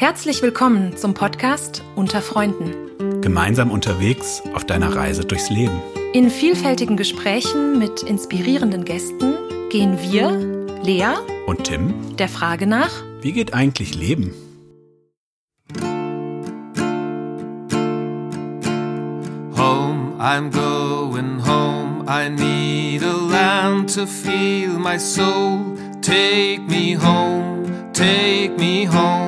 Herzlich willkommen zum Podcast Unter Freunden. Gemeinsam unterwegs auf deiner Reise durchs Leben. In vielfältigen Gesprächen mit inspirierenden Gästen gehen wir, Lea und Tim, der Frage nach, wie geht eigentlich Leben? Home, I'm going home. I need a land to feel my soul. Take me home, take me home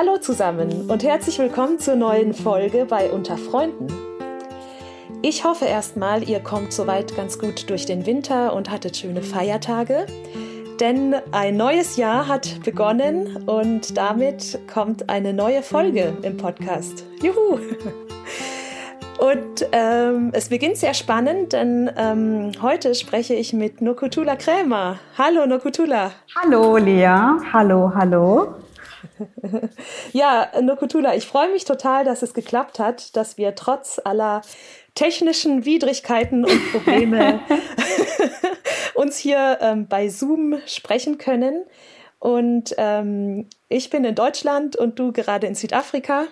Hallo zusammen und herzlich willkommen zur neuen Folge bei Unter Freunden. Ich hoffe erstmal, ihr kommt soweit ganz gut durch den Winter und hattet schöne Feiertage, denn ein neues Jahr hat begonnen und damit kommt eine neue Folge im Podcast. Juhu! Und ähm, es beginnt sehr spannend, denn ähm, heute spreche ich mit Nokutula Krämer. Hallo Nokutula. Hallo Lea. Hallo, hallo. ja, Nokutula, ich freue mich total, dass es geklappt hat, dass wir trotz aller technischen Widrigkeiten und Probleme uns hier ähm, bei Zoom sprechen können. Und ähm, ich bin in Deutschland und du gerade in Südafrika.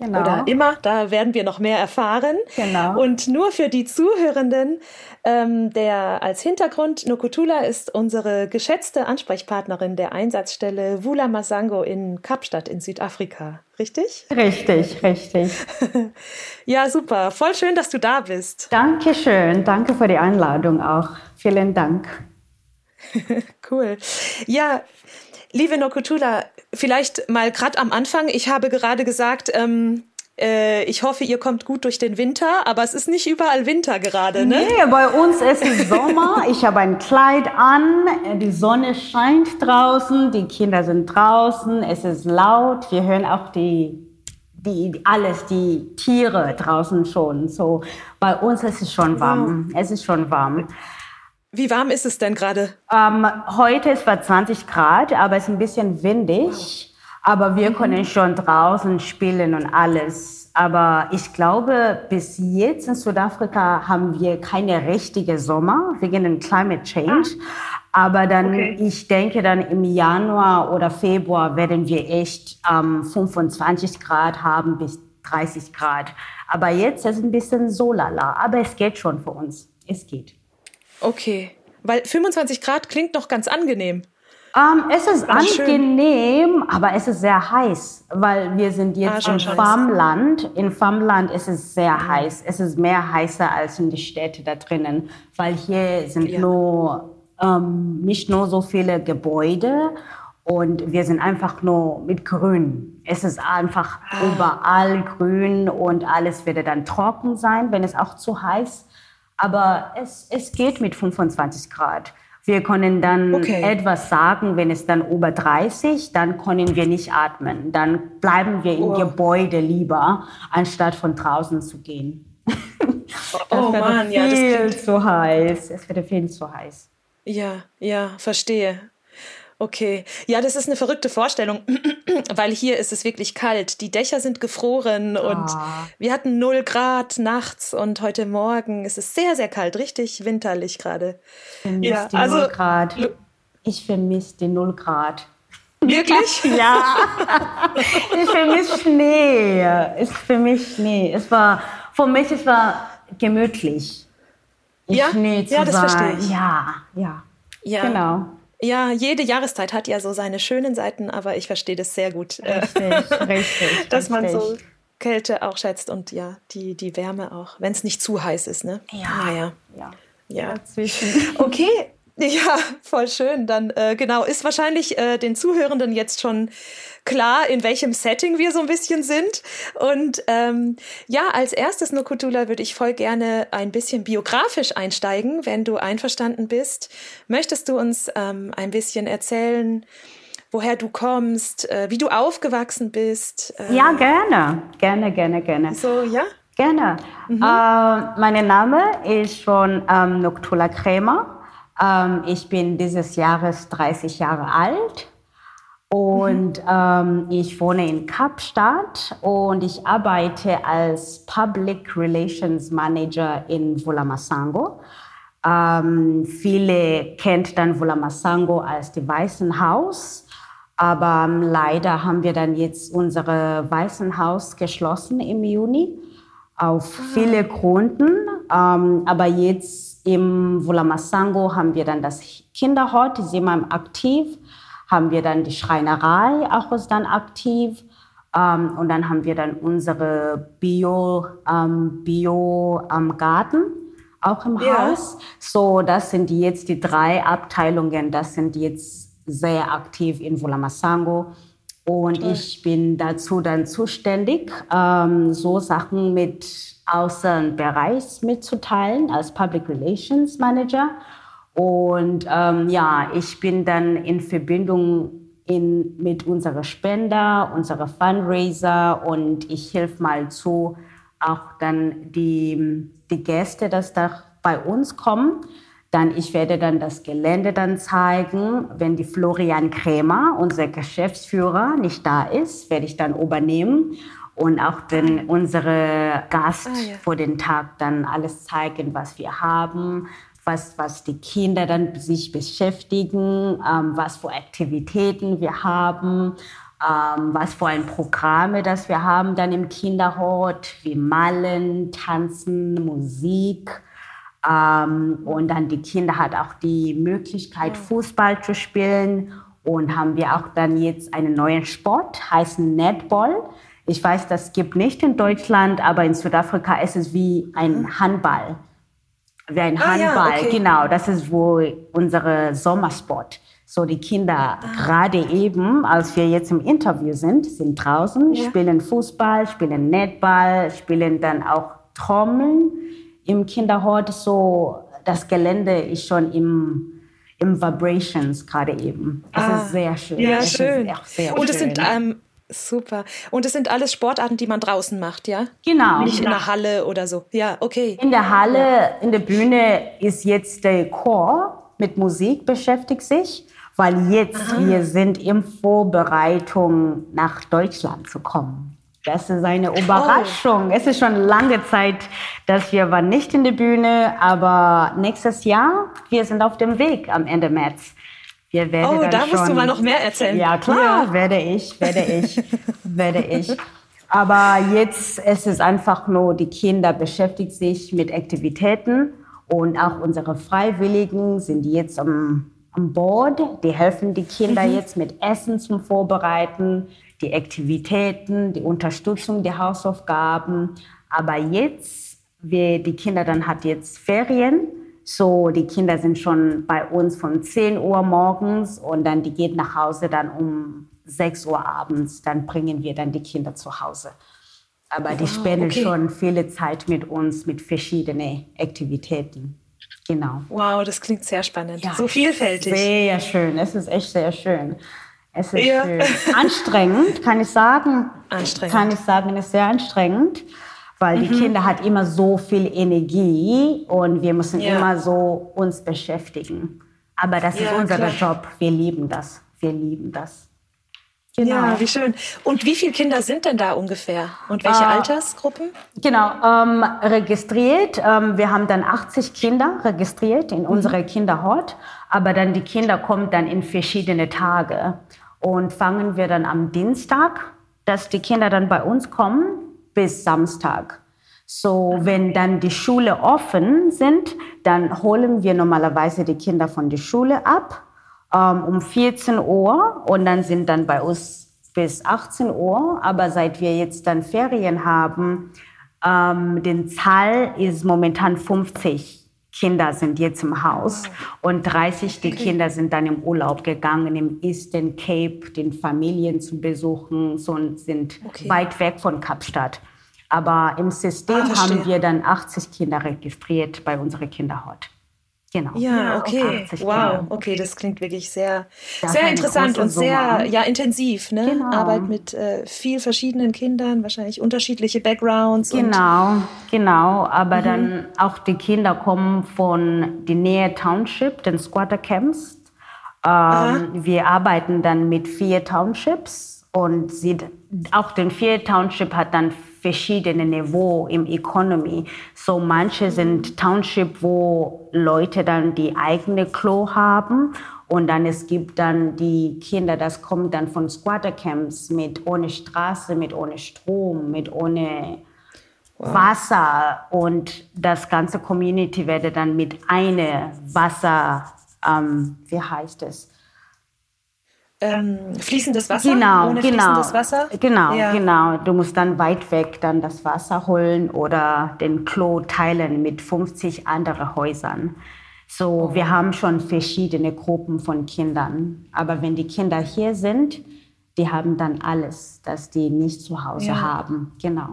Genau. Oder immer, da werden wir noch mehr erfahren. Genau. Und nur für die Zuhörenden, ähm, der als Hintergrund, Nokutula ist unsere geschätzte Ansprechpartnerin der Einsatzstelle Wula Masango in Kapstadt in Südafrika. Richtig? Richtig, richtig. ja, super. Voll schön, dass du da bist. Dankeschön. Danke für die Einladung auch. Vielen Dank. cool. Ja, liebe Nokutula, vielleicht mal gerade am Anfang. Ich habe gerade gesagt, ähm, äh, ich hoffe, ihr kommt gut durch den Winter, aber es ist nicht überall Winter gerade, ne? Nee, bei uns ist es Sommer. Ich habe ein Kleid an, die Sonne scheint draußen, die Kinder sind draußen, es ist laut, wir hören auch die, die, alles, die Tiere draußen schon. So, bei uns ist es schon warm. Ja. Es ist schon warm. Wie warm ist es denn gerade? Ähm, heute ist es 20 Grad, aber es ist ein bisschen windig. Aber wir können schon draußen spielen und alles. Aber ich glaube, bis jetzt in Südafrika haben wir keine richtige Sommer wegen dem Climate Change. Aber dann, okay. ich denke, dann im Januar oder Februar werden wir echt ähm, 25 Grad haben bis 30 Grad. Aber jetzt ist es ein bisschen so lala. Aber es geht schon für uns. Es geht. Okay, weil 25 Grad klingt noch ganz angenehm. Um, ähm, es ist angenehm, schön. aber es ist sehr heiß, weil wir sind jetzt ah, im Farmland. In Farmland ist es sehr heiß. Es ist mehr heißer als in die Städte da drinnen, weil hier sind ja. nur ähm, nicht nur so viele Gebäude und wir sind einfach nur mit Grün. Es ist einfach ah. überall grün und alles wird dann trocken sein, wenn es auch zu heiß ist. Aber es, es geht mit 25 Grad. Wir können dann okay. etwas sagen, wenn es dann über 30, dann können wir nicht atmen. Dann bleiben wir im oh. Gebäude lieber, anstatt von draußen zu gehen. oh Mann, ja, das viel zu heiß. Es wird viel zu heiß. Ja, ja, verstehe. Okay, ja, das ist eine verrückte Vorstellung, weil hier ist es wirklich kalt. Die Dächer sind gefroren oh. und wir hatten null Grad nachts und heute Morgen ist es sehr, sehr kalt, richtig winterlich gerade. Ja, die also, 0 Grad. Ich vermisse die null Grad. Wirklich? ja. ich vermisse Schnee. Ich vermisse Schnee. Es war, für mich, es war gemütlich. Ja, Schnee zu ja das sein. verstehe ich. Ja, ja. Ja. Genau. Ja, jede Jahreszeit hat ja so seine schönen Seiten, aber ich verstehe das sehr gut. Richtig, richtig. Dass man so Kälte auch schätzt und ja, die, die Wärme auch, wenn es nicht zu heiß ist, ne? Ja. Naja. Ja. Ja. Dazwischen. Okay. Ja, voll schön. Dann äh, genau, ist wahrscheinlich äh, den Zuhörenden jetzt schon klar, in welchem Setting wir so ein bisschen sind. Und ähm, ja, als erstes, Nukutula, würde ich voll gerne ein bisschen biografisch einsteigen, wenn du einverstanden bist. Möchtest du uns ähm, ein bisschen erzählen, woher du kommst, äh, wie du aufgewachsen bist? Äh, ja, gerne, gerne, gerne, gerne. So, ja? Gerne. Mhm. Äh, mein Name ist schon ähm, Noctula Krämer. Ähm, ich bin dieses Jahres 30 Jahre alt und mhm. ähm, ich wohne in Kapstadt und ich arbeite als Public Relations Manager in Vulamasango. Ähm, viele kennt dann Vulamasango als die Weißen Haus, aber ähm, leider haben wir dann jetzt unsere Weißen Haus geschlossen im Juni auf ah. viele Gründen. Ähm, aber jetzt im Vulamasango haben wir dann das Kinderhort, die sind aktiv, haben wir dann die Schreinerei auch ist dann aktiv. Ähm, und dann haben wir dann unsere Bio, ähm, Bio am Garten auch im ja. Haus. So, das sind jetzt die drei Abteilungen. Das sind jetzt sehr aktiv in Vulamasango. Und Toll. ich bin dazu dann zuständig, ähm, so Sachen mit Außenbereich mitzuteilen als Public Relations Manager. Und ähm, ja, ich bin dann in Verbindung in, mit unserer Spender, unserer Fundraiser und ich helfe mal zu, auch dann die, die Gäste, dass da bei uns kommen. Dann, ich werde dann das Gelände dann zeigen. Wenn die Florian Krämer, unser Geschäftsführer, nicht da ist, werde ich dann übernehmen und auch den, unsere Gast ah, ja. vor den Tag dann alles zeigen, was wir haben, was, was die Kinder dann sich beschäftigen, ähm, was für Aktivitäten wir haben ähm, was für ein Programme, das wir haben dann im Kinderhort, wie Malen, Tanzen, Musik. Ähm, und dann die Kinder hat auch die Möglichkeit, Fußball zu spielen. Und haben wir auch dann jetzt einen neuen Sport, heißt Netball. Ich weiß, das gibt nicht in Deutschland, aber in Südafrika ist es wie ein Handball. Wie ein ah, Handball, ja, okay. genau. Das ist wohl unser Sommersport. So die Kinder ah. gerade eben, als wir jetzt im Interview sind, sind draußen, ja. spielen Fußball, spielen Netball, spielen dann auch Trommeln im Kinderhort. So das Gelände ist schon im im Vibrations gerade eben. Es ah, ist sehr schön. Ja, es schön. Sehr Und es sind ähm, super. Und es sind alles Sportarten, die man draußen macht, ja? Genau. Nicht in der Halle oder so. Ja, okay. In der Halle, in der Bühne ist jetzt der Chor mit Musik beschäftigt sich weil jetzt Aha. wir sind in Vorbereitung nach Deutschland zu kommen. Das ist eine. Überraschung. Oh. Es ist schon lange Zeit, dass wir waren nicht in der Bühne, aber nächstes Jahr wir sind auf dem Weg am Ende März. Wir werden oh, da musst du mal noch mehr erzählen. Ja klar, ja. werde ich, werde ich, werde ich. Aber jetzt es ist einfach nur, die Kinder beschäftigen sich mit Aktivitäten und auch unsere Freiwilligen sind jetzt am an Bord. Die helfen die Kinder mhm. jetzt mit Essen zum Vorbereiten, die Aktivitäten, die Unterstützung die Hausaufgaben. Aber jetzt, wir, die Kinder dann hat jetzt Ferien. So, die Kinder sind schon bei uns von 10 Uhr morgens und dann die geht nach Hause dann um 6 Uhr abends. Dann bringen wir dann die Kinder zu Hause. Aber die wow, spenden okay. schon viele Zeit mit uns mit verschiedenen Aktivitäten. Genau. Wow, das klingt sehr spannend. Ja, so vielfältig. Sehr schön. Es ist echt sehr schön. Es ist ja. schön. anstrengend, kann ich sagen. Anstrengend. Kann ich sagen, es ist sehr anstrengend, weil mhm. die Kinder hat immer so viel Energie und wir müssen ja. immer so uns beschäftigen. Aber das ist unser klar. Job. Wir lieben das. Wir lieben das. Genau. Ja, wie schön. Und wie viele Kinder sind denn da ungefähr? Und welche äh, Altersgruppen? Genau, ähm, registriert. Ähm, wir haben dann 80 Kinder registriert in mhm. unserer Kinderhort. Aber dann die Kinder kommen dann in verschiedene Tage. Und fangen wir dann am Dienstag, dass die Kinder dann bei uns kommen, bis Samstag. So, wenn dann die Schule offen sind, dann holen wir normalerweise die Kinder von der Schule ab ähm, um 14 Uhr und dann sind dann bei uns bis 18 Uhr. Aber seit wir jetzt dann Ferien haben, ähm, den Zahl ist momentan 50 Kinder sind jetzt im Haus und 30 die Kinder sind dann im Urlaub gegangen im Eastern Cape, den Familien zu besuchen, so und sind okay. weit weg von Kapstadt. Aber im System ah, haben wir dann 80 Kinder registriert bei unserer Kinderhort. Genau. Ja, okay. Wow, Kinder. okay, das klingt wirklich sehr, sehr interessant und sehr ja, intensiv. Ne? Genau. Arbeit mit äh, viel verschiedenen Kindern, wahrscheinlich unterschiedliche Backgrounds. Genau, genau. Aber mhm. dann auch die Kinder kommen von der Nähe Township, den Squatter Camps. Ähm, wir arbeiten dann mit vier Townships und sie, auch den vier Township hat dann verschiedene Niveau im Economy. So manche sind Township, wo Leute dann die eigene Klo haben und dann es gibt dann die Kinder, das kommt dann von Squattercamps mit ohne Straße, mit ohne Strom, mit ohne wow. Wasser und das ganze Community werde dann mit einer Wasser, ähm, wie heißt es? Ähm, fließendes Wasser? Genau, ohne genau. Fließendes Wasser? Genau, ja. genau. Du musst dann weit weg dann das Wasser holen oder den Klo teilen mit 50 anderen Häusern. So, oh. wir haben schon verschiedene Gruppen von Kindern. Aber wenn die Kinder hier sind, die haben dann alles, das die nicht zu Hause ja. haben. Genau.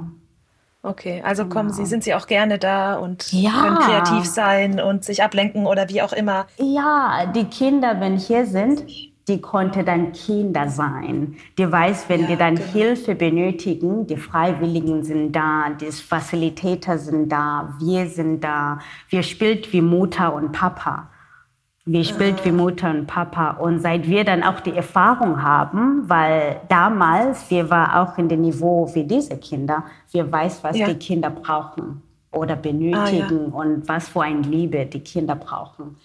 Okay, also kommen genau. Sie, sind Sie auch gerne da und ja. können kreativ sein und sich ablenken oder wie auch immer? Ja, die Kinder, wenn hier sind, die konnte dann Kinder sein. Die weiß, wenn ja, die dann genau. Hilfe benötigen, die Freiwilligen sind da, die Facilitator sind da, wir sind da. Wir spielt wie Mutter und Papa. Wir spielt wie Mutter und Papa. Und seit wir dann auch die Erfahrung haben, weil damals, wir waren auch in dem Niveau wie diese Kinder, wir weiß, was ja. die Kinder brauchen oder benötigen ah, ja. und was für eine Liebe die Kinder brauchen.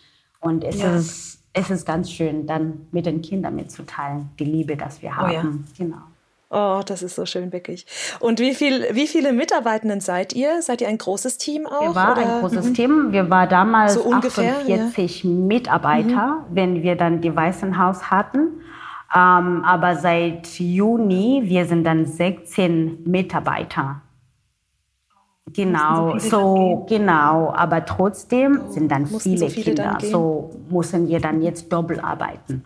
Und es ist es ist ganz schön, dann mit den Kindern mitzuteilen, die Liebe, dass wir haben. Oh ja. Genau. Oh, das ist so schön, wirklich. Und wie, viel, wie viele Mitarbeitenden seid ihr? Seid ihr ein großes Team auch? Wir waren ein großes mhm. Team. Wir waren damals so ungefähr, 48 ja. Mitarbeiter, mhm. wenn wir dann die Weißen Haus hatten. Ähm, aber seit Juni, wir sind dann 16 Mitarbeiter. Genau, so genau, aber trotzdem oh, sind dann viele, so viele Kinder. Dann so müssen wir dann jetzt doppelt arbeiten.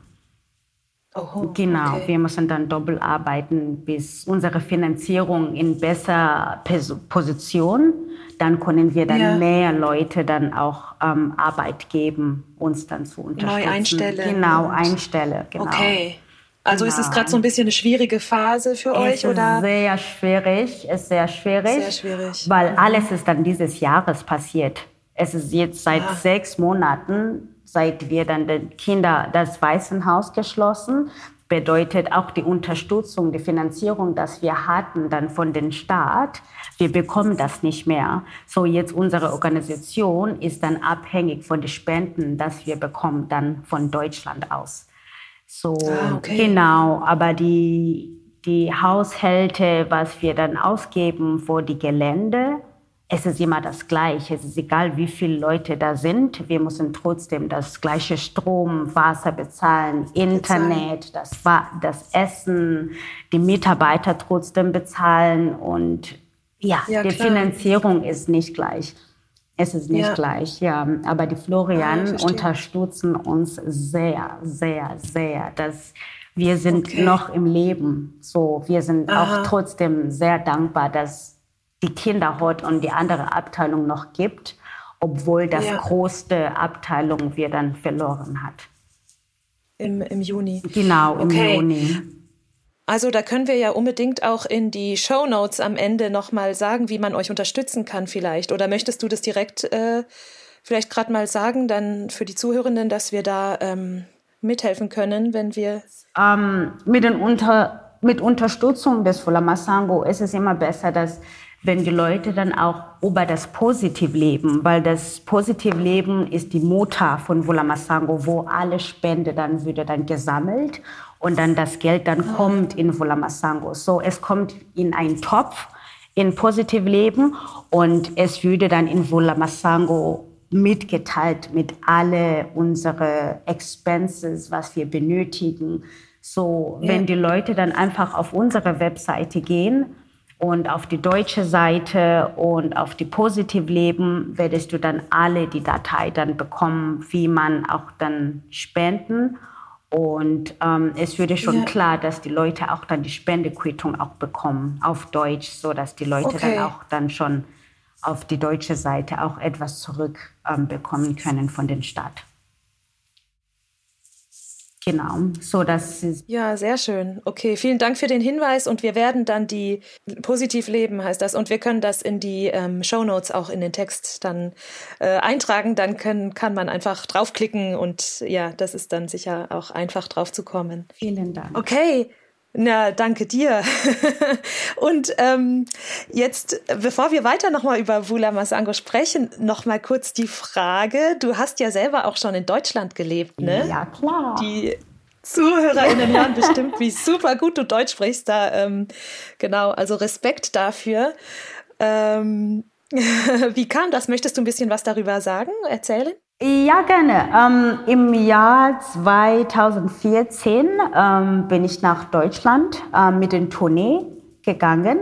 Oh, genau, okay. wir müssen dann doppelt arbeiten, bis unsere Finanzierung in besser Position, dann können wir dann ja. mehr Leute dann auch ähm, Arbeit geben, uns dann zu unterstützen. Neu einstellen. Genau, einstellen. Genau. Okay. Also genau. ist es gerade so ein bisschen eine schwierige Phase für euch, es oder? Ist sehr schwierig, ist sehr schwierig. Sehr schwierig. Weil mhm. alles ist dann dieses Jahres passiert. Es ist jetzt seit ja. sechs Monaten, seit wir dann den Kinder das Waisenhaus geschlossen, bedeutet auch die Unterstützung, die Finanzierung, dass wir hatten dann von dem Staat. Wir bekommen das nicht mehr. So jetzt unsere Organisation ist dann abhängig von den Spenden, dass wir bekommen dann von Deutschland aus. So, ah, okay. genau. Aber die, die Haushalte, was wir dann ausgeben für die Gelände, es ist immer das Gleiche. Es ist egal, wie viele Leute da sind. Wir müssen trotzdem das gleiche Strom, Wasser bezahlen, Internet, das, das Essen, die Mitarbeiter trotzdem bezahlen. Und ja, ja die klar. Finanzierung ist nicht gleich. Es ist nicht ja. gleich, ja. Aber die Florian ah, unterstützen uns sehr, sehr, sehr. Dass wir sind okay. noch im Leben. So, wir sind Aha. auch trotzdem sehr dankbar, dass die Kinderhort und die andere Abteilung noch gibt, obwohl das ja. größte Abteilung wir dann verloren hat. Im, im Juni. Genau, im okay. Juni. Also da können wir ja unbedingt auch in die Show Notes am Ende nochmal sagen, wie man euch unterstützen kann vielleicht. Oder möchtest du das direkt äh, vielleicht gerade mal sagen, dann für die Zuhörenden, dass wir da ähm, mithelfen können, wenn wir... Ähm, mit, den Unter mit Unterstützung des Fulamasango ist es immer besser, dass wenn die Leute dann auch über das Positivleben, weil das Positivleben ist die Mutter von Vulamasango, wo alle Spende dann wieder dann gesammelt und dann das Geld dann kommt in Vulamasango. So, es kommt in einen Topf in Positivleben und es würde dann in Vulamasango mitgeteilt mit alle unsere Expenses, was wir benötigen. So, ja. wenn die Leute dann einfach auf unsere Webseite gehen, und auf die deutsche Seite und auf die Positivleben werdest du dann alle die Datei dann bekommen, wie man auch dann spenden. Und ähm, es würde schon ja. klar, dass die Leute auch dann die Spendequittung auch bekommen auf Deutsch, so dass die Leute okay. dann auch dann schon auf die deutsche Seite auch etwas zurückbekommen ähm, können von den Staat. Genau, so dass Ja, sehr schön. Okay, vielen Dank für den Hinweis und wir werden dann die positiv leben heißt das und wir können das in die ähm, Show Notes auch in den Text dann äh, eintragen. Dann können, kann man einfach draufklicken und ja, das ist dann sicher auch einfach drauf zu kommen. Vielen Dank. Okay, na, danke dir. Und ähm, jetzt, bevor wir weiter nochmal über Vula Masango sprechen, nochmal kurz die Frage. Du hast ja selber auch schon in Deutschland gelebt, ne? Ja, klar. Die ZuhörerInnen hören bestimmt, wie super gut du Deutsch sprichst. Da, ähm, genau, also Respekt dafür. Ähm, wie kam das? Möchtest du ein bisschen was darüber sagen, erzählen? Ja, gerne. Ähm, Im Jahr 2014 ähm, bin ich nach Deutschland äh, mit den Tournee gegangen.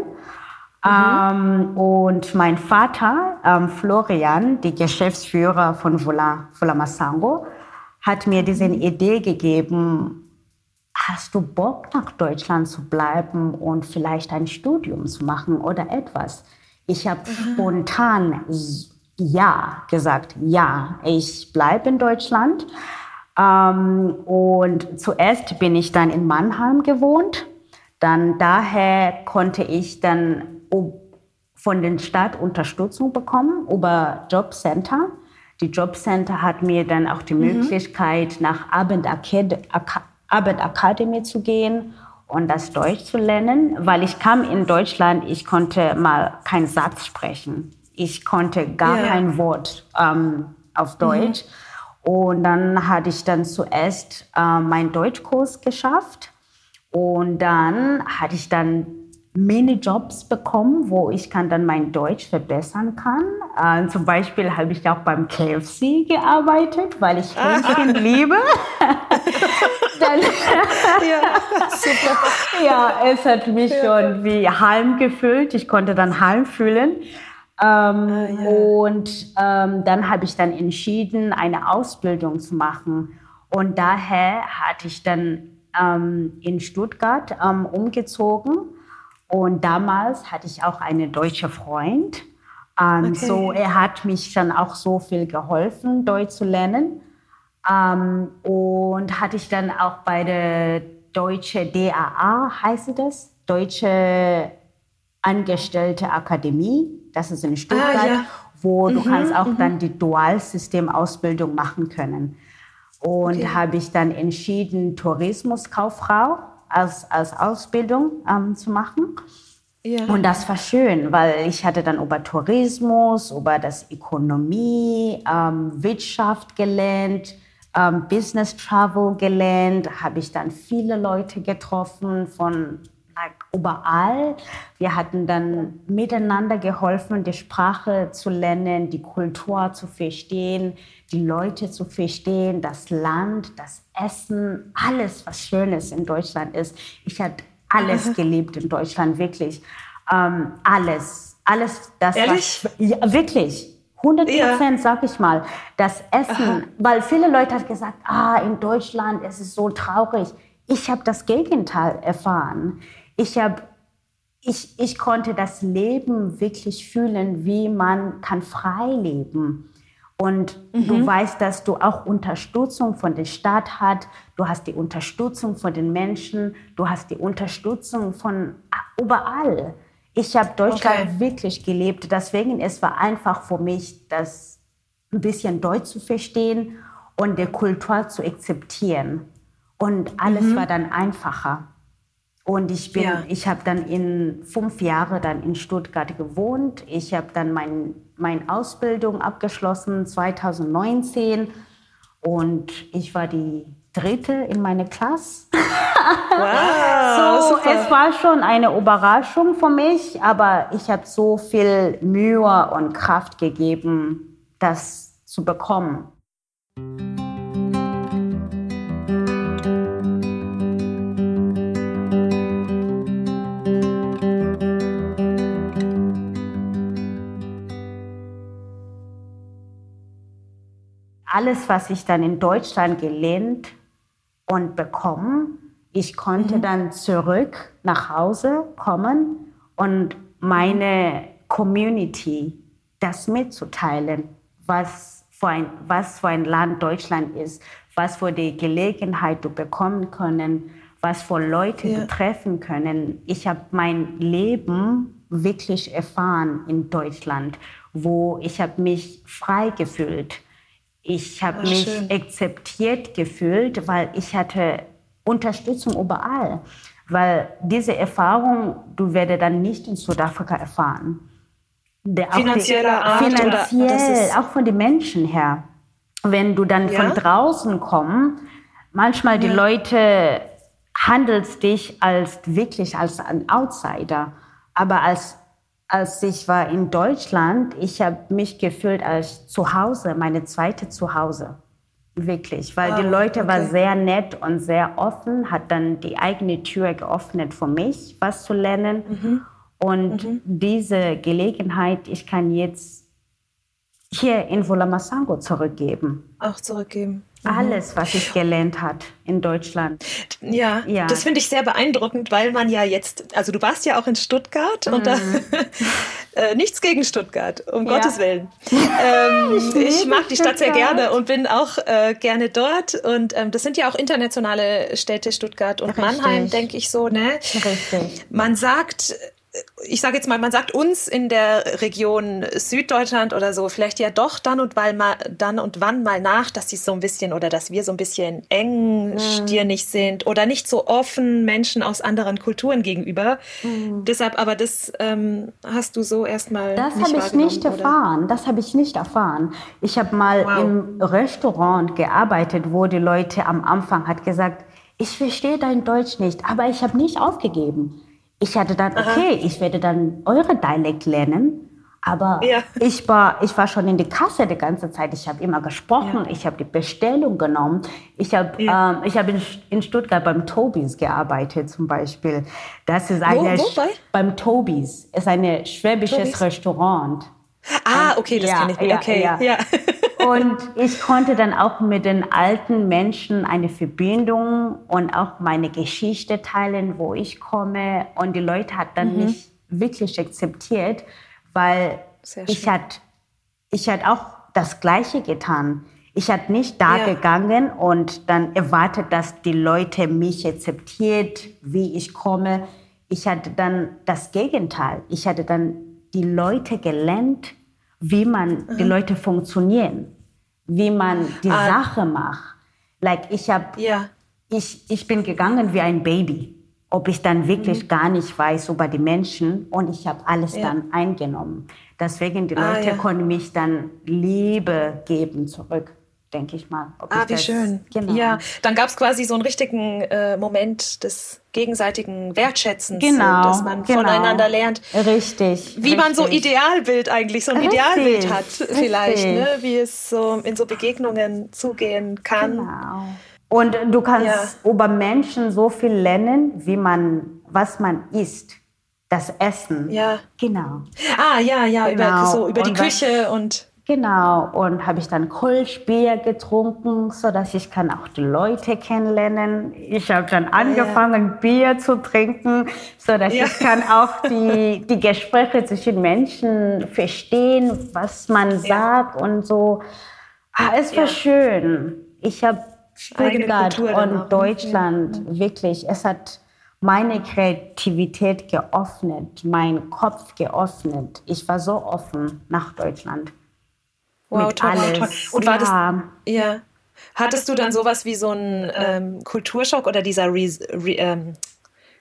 Mhm. Ähm, und mein Vater, ähm, Florian, der Geschäftsführer von Vola, Vola Masango, hat mir diese mhm. Idee gegeben, hast du Bock nach Deutschland zu bleiben und vielleicht ein Studium zu machen oder etwas? Ich habe mhm. spontan ja gesagt, ja, ich bleibe in Deutschland. Ähm, und zuerst bin ich dann in Mannheim gewohnt. Dann daher konnte ich dann von den Stadt Unterstützung bekommen über Jobcenter. Die Jobcenter hat mir dann auch die mhm. Möglichkeit, nach Abendakademie zu gehen und das Deutsch zu lernen, weil ich kam in Deutschland, ich konnte mal keinen Satz sprechen. Ich konnte gar ja. kein Wort ähm, auf mhm. Deutsch. Mhm. Und dann hatte ich dann zuerst äh, meinen Deutschkurs geschafft. Und dann hatte ich dann Minijobs bekommen, wo ich kann dann mein Deutsch verbessern kann. Äh, zum Beispiel habe ich auch beim KFC gearbeitet, weil ich Hähnchen liebe. dann, ja, super. ja, es hat mich ja. schon wie heim gefühlt. Ich konnte dann heim fühlen. Ähm, ah, ja. Und ähm, dann habe ich dann entschieden, eine Ausbildung zu machen. Und daher hatte ich dann ähm, in Stuttgart ähm, umgezogen. Und damals hatte ich auch einen deutschen Freund. Ähm, okay. So, er hat mich dann auch so viel geholfen, Deutsch zu lernen. Ähm, und hatte ich dann auch bei der Deutsche DAA, heißt das, Deutsche Angestellte Akademie, das ist in Stuttgart, ah, ja. wo mhm, du kannst auch mhm. dann die Dualsystemausbildung machen können. Und okay. habe ich dann entschieden, Tourismuskauffrau als, als Ausbildung ähm, zu machen. Ja. Und das war schön, weil ich hatte dann über Tourismus, über das Ökonomie, ähm, Wirtschaft gelernt, ähm, Business Travel gelernt, habe ich dann viele Leute getroffen von überall. Wir hatten dann miteinander geholfen, die Sprache zu lernen, die Kultur zu verstehen, die Leute zu verstehen, das Land, das Essen, alles, was Schönes in Deutschland ist. Ich habe alles geliebt in Deutschland, wirklich. Ähm, alles, alles, das Ehrlich? Was, ja, wirklich. 100 Prozent, ja. sag ich mal. Das Essen, Aha. weil viele Leute haben gesagt, ah, in Deutschland es ist so traurig. Ich habe das Gegenteil erfahren ich habe ich, ich konnte das Leben wirklich fühlen, wie man kann frei leben. Und mhm. du weißt, dass du auch Unterstützung von der Stadt hast, du hast die Unterstützung von den Menschen, du hast die Unterstützung von überall. Ich habe Deutschland okay. wirklich gelebt, deswegen es war einfach für mich, das ein bisschen Deutsch zu verstehen und der Kultur zu akzeptieren. Und alles mhm. war dann einfacher. Und ich bin, ja. ich habe dann in fünf Jahre dann in Stuttgart gewohnt. Ich habe dann mein, meine Ausbildung abgeschlossen 2019 und ich war die dritte in meiner Klasse. Wow, so, super. es war schon eine Überraschung für mich, aber ich habe so viel Mühe und Kraft gegeben, das zu bekommen. Alles, was ich dann in Deutschland gelernt und bekommen, ich konnte mhm. dann zurück nach Hause kommen und meine Community das mitzuteilen, was für ein, was für ein Land Deutschland ist, was für die Gelegenheit du bekommen können, was für Leute ja. du treffen können. Ich habe mein Leben wirklich erfahren in Deutschland, wo ich habe mich frei gefühlt. Ich habe mich schön. akzeptiert gefühlt, weil ich hatte Unterstützung überall. Weil diese Erfahrung, du werde dann nicht in Südafrika erfahren. Der, Finanzieller Art finanziell, auch von den Menschen her. Wenn du dann ja? von draußen kommst, manchmal die ja. Leute handelst dich als wirklich als ein Outsider, aber als als ich war in Deutschland, ich habe mich gefühlt als zu Hause, meine zweite Zuhause. Wirklich, weil ah, die Leute okay. waren sehr nett und sehr offen, hat dann die eigene Tür geöffnet für mich, was zu lernen. Mhm. Und mhm. diese Gelegenheit, ich kann jetzt hier in Volamasango zurückgeben. Auch zurückgeben. Mhm. Alles, was ich gelernt hat in Deutschland. Ja, ja. das finde ich sehr beeindruckend, weil man ja jetzt, also du warst ja auch in Stuttgart mhm. und da, äh, nichts gegen Stuttgart, um ja. Gottes Willen. Ähm, ich, ich, mag die Stadt sehr gerne und bin auch äh, gerne dort. Und ähm, das sind ja auch internationale Städte, Stuttgart und Richtig. Mannheim, denke ich so. Ne? Richtig. Man sagt, ich sage jetzt mal, man sagt uns in der Region Süddeutschland oder so vielleicht ja doch dann und, weil mal, dann und wann mal nach, dass sie so ein bisschen oder dass wir so ein bisschen engstirnig mhm. sind oder nicht so offen Menschen aus anderen Kulturen gegenüber. Mhm. Deshalb, aber das ähm, hast du so erstmal. Das habe ich nicht oder? erfahren. Das habe ich nicht erfahren. Ich habe mal wow. im Restaurant gearbeitet, wo die Leute am Anfang hat gesagt, ich verstehe dein Deutsch nicht, aber ich habe nicht aufgegeben. Ich hatte dann, okay, ich werde dann eure Dialekt lernen. Aber ja. ich, war, ich war schon in der Kasse die ganze Zeit. Ich habe immer gesprochen. Ja. Ich habe die Bestellung genommen. Ich habe ja. ähm, hab in, in Stuttgart beim Tobis gearbeitet zum Beispiel. Das ist eine wo, wo bei? beim Tobis. ist ein schwäbisches Tobis? Restaurant. Ah, okay, das ja, kenne ich. Okay, ja. ja. Und ich konnte dann auch mit den alten Menschen eine Verbindung und auch meine Geschichte teilen, wo ich komme. Und die Leute hat dann mhm. mich wirklich akzeptiert, weil ich hat ich hat auch das Gleiche getan. Ich hat nicht da ja. gegangen und dann erwartet, dass die Leute mich akzeptiert, wie ich komme. Ich hatte dann das Gegenteil. Ich hatte dann die Leute gelernt, wie man mhm. die Leute funktionieren, wie man die ah. Sache macht. Like ich habe, ja. ich, ich bin gegangen wie ein Baby, ob ich dann wirklich mhm. gar nicht weiß über die Menschen und ich habe alles ja. dann eingenommen. Deswegen die ah, Leute ah, ja. konnten mich dann Liebe geben zurück denke ich mal. ah, wie schön. Genau. Ja, dann gab es quasi so einen richtigen äh, Moment des gegenseitigen Wertschätzens, genau, dass man genau. voneinander lernt. Richtig. Wie richtig. man so Idealbild eigentlich, so ein richtig, Idealbild hat vielleicht, ne? wie es so in so Begegnungen zugehen kann. Genau. Und du kannst ja. über Menschen so viel lernen, wie man, was man isst. Das Essen. Ja. Genau. Ah, ja, ja, genau. über, so, über die Küche und Genau, und habe ich dann Kolschbier getrunken, so dass ich kann auch die Leute kennenlernen. Ich habe dann angefangen, ja. Bier zu trinken, so dass ja. ich kann auch die, die Gespräche zwischen Menschen verstehen, was man sagt und so. Ah, es war schön. Ich habe Stuttgart und. Ne? Deutschland wirklich, es hat meine Kreativität geöffnet, meinen Kopf geöffnet. Ich war so offen nach Deutschland. Wow, toll, toll. Und war ja. das, ja. Hattest du dann sowas wie so einen ähm, Kulturschock oder dieser, Re, Re, ähm,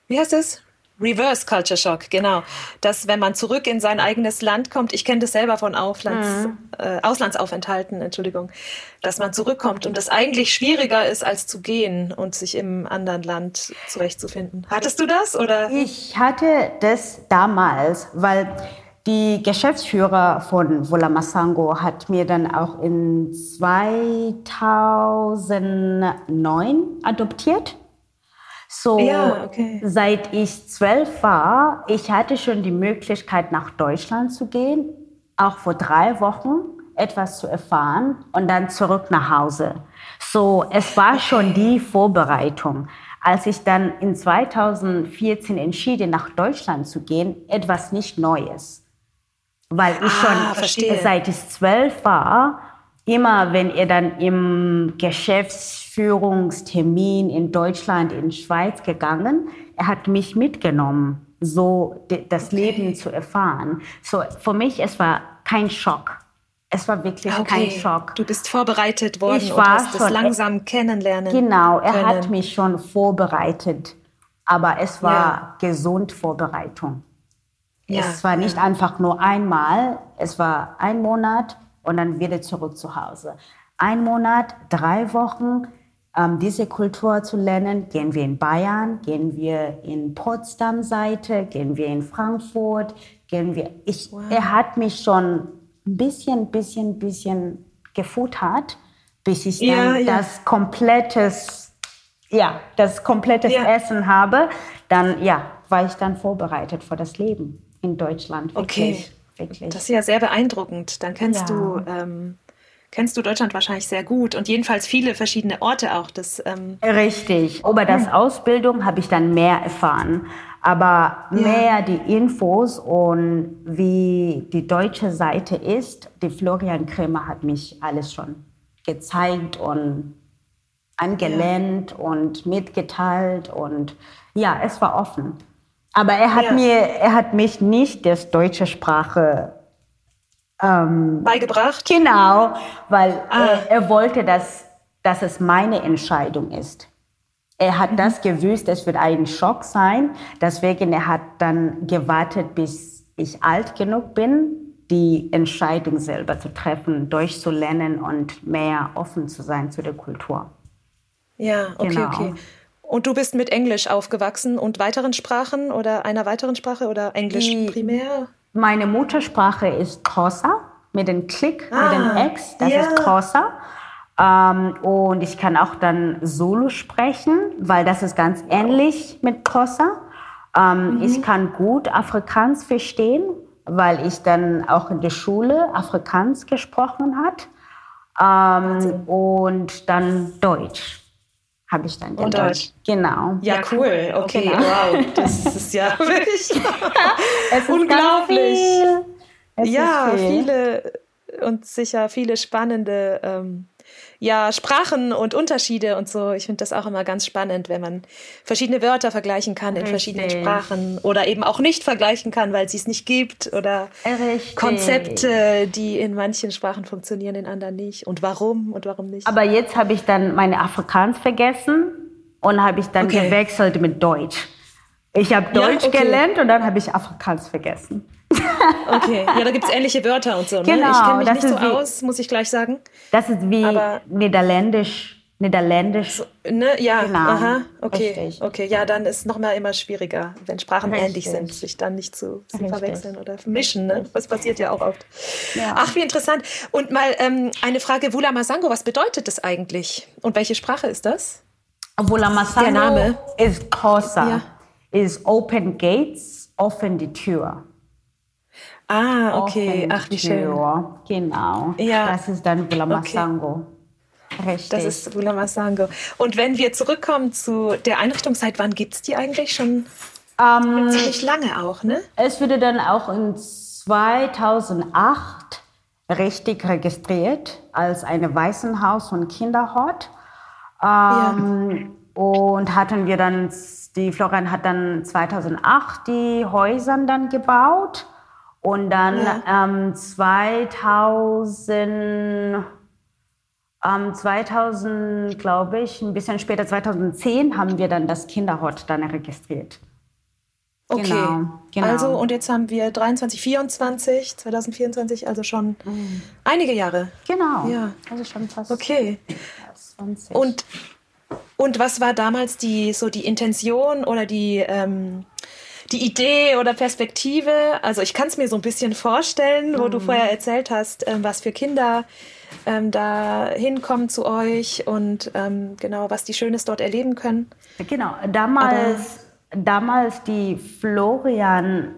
wie heißt es? Reverse Culture Shock, genau. Dass wenn man zurück in sein eigenes Land kommt, ich kenne das selber von Auflands, mhm. äh, Auslandsaufenthalten, Entschuldigung, dass man zurückkommt und das eigentlich schwieriger ist, als zu gehen und sich im anderen Land zurechtzufinden. Hattest du das oder? Ich hatte das damals, weil die Geschäftsführer von Vola Masango hat mir dann auch in 2009 adoptiert. So, ja, okay. seit ich zwölf war, ich hatte schon die Möglichkeit, nach Deutschland zu gehen, auch vor drei Wochen etwas zu erfahren und dann zurück nach Hause. So, es war schon die Vorbereitung. Als ich dann in 2014 entschieden, nach Deutschland zu gehen, etwas nicht Neues. Weil ich ah, schon verstehe. seit ich zwölf war, immer wenn ihr dann im Geschäftsführungstermin in Deutschland, in Schweiz gegangen, er hat mich mitgenommen, so das okay. Leben zu erfahren. So für mich es war kein Schock. Es war wirklich okay. kein Schock. Du bist vorbereitet worden ich war und hast es langsam kennenlernen. Genau, er können. hat mich schon vorbereitet, aber es war ja. gesund Vorbereitung. Ja, es war nicht ja. einfach nur einmal, es war ein Monat und dann wieder zurück zu Hause. Ein Monat, drei Wochen, ähm, diese Kultur zu lernen. Gehen wir in Bayern, gehen wir in Potsdam Seite, gehen wir in Frankfurt, gehen wir. Ich, wow. Er hat mich schon ein bisschen, bisschen, bisschen gefuttert, bis ich dann ja, das komplettes, ja, das komplettes. Essen habe. Dann, ja, war ich dann vorbereitet für das Leben in Deutschland. Wirklich, okay. Wirklich. Das ist ja sehr beeindruckend. Dann kennst du, ähm, kennst du Deutschland wahrscheinlich sehr gut und jedenfalls viele verschiedene Orte auch. Das, ähm Richtig. Über das hm. Ausbildung habe ich dann mehr erfahren. Aber ja. mehr die Infos und wie die deutsche Seite ist, die Florian Kremer hat mich alles schon gezeigt und angelernt ja. und mitgeteilt und ja, es war offen. Aber er hat ja. mir, er hat mich nicht das deutsche Sprache ähm, beigebracht. Genau, weil ah. er, er wollte, dass, dass es meine Entscheidung ist. Er hat das gewusst, es wird ein Schock sein. Deswegen er hat dann gewartet, bis ich alt genug bin, die Entscheidung selber zu treffen, durchzulernen und mehr offen zu sein zu der Kultur. Ja, okay, genau. okay. Und du bist mit Englisch aufgewachsen und weiteren Sprachen oder einer weiteren Sprache oder Englisch die, primär? Meine Muttersprache ist Xhosa mit dem Klick, ah, mit dem ah, X, das ja. ist Xhosa. Ähm, und ich kann auch dann Solo sprechen, weil das ist ganz ähnlich mit Xhosa. Ähm, mhm. Ich kann gut Afrikaans verstehen, weil ich dann auch in der Schule Afrikaans gesprochen hat. Ähm, und dann Deutsch habe ich dann gelernt. Und Deutsch. Genau. Ja, cool. Okay, genau. wow. Das ist ja wirklich unglaublich. ja, viele und sicher viele spannende ähm, ja, Sprachen und Unterschiede und so. Ich finde das auch immer ganz spannend, wenn man verschiedene Wörter vergleichen kann in Richtig. verschiedenen Sprachen oder eben auch nicht vergleichen kann, weil es es nicht gibt oder Richtig. Konzepte, die in manchen Sprachen funktionieren, in anderen nicht und warum und warum nicht. Aber jetzt habe ich dann meine Afrikaans vergessen und habe ich dann okay. gewechselt mit Deutsch. Ich habe Deutsch ja, okay. gelernt und dann habe ich Afrikaans vergessen. Okay, ja, da gibt es ähnliche Wörter und so. Ne? Genau, ich kenne mich nicht so wie, aus, muss ich gleich sagen. Das ist wie Aber, Niederländisch. Niederländisch. So, ne? Ja, genau. aha, okay. Richtig. Okay, ja, dann ist es nochmal immer schwieriger, wenn Sprachen Richtig. ähnlich sind, sich dann nicht zu, verwechseln oder mischen. Ne? Das passiert ja auch oft. Ja. Ach, wie interessant. Und mal ähm, eine Frage, Wula Masango, was bedeutet das eigentlich? Und welche Sprache ist das? Wula Masango Der Name ist Xhosa. Ja. Ist Open Gates, offen die Tür. Ah, okay. Ach, wie schön. Genau. Ja. Das ist dann Bulamasango. Okay. Richtig. Das ist Bulamasango. Und wenn wir zurückkommen zu der Einrichtung, seit wann gibt es die eigentlich schon? Ähm, ziemlich lange auch, ne? Es wurde dann auch in 2008 richtig registriert als eine Waisenhaus- und Kinderhort. Ähm, ja. Und hatten wir dann, die Florian hat dann 2008 die Häuser dann gebaut. Und dann ja. ähm, 2000, ähm, 2000 glaube ich, ein bisschen später, 2010, haben wir dann das Kinderhort dann registriert. Okay, genau, genau. also und jetzt haben wir 23, 24, 2024, also schon mhm. einige Jahre. Genau, ja. also schon fast okay. 20. Und, und was war damals die, so die Intention oder die... Ähm, die Idee oder Perspektive. Also ich kann es mir so ein bisschen vorstellen, wo mhm. du vorher erzählt hast, ähm, was für Kinder ähm, da hinkommen zu euch und ähm, genau, was die Schönes dort erleben können. Genau, damals, Aber, damals die Florian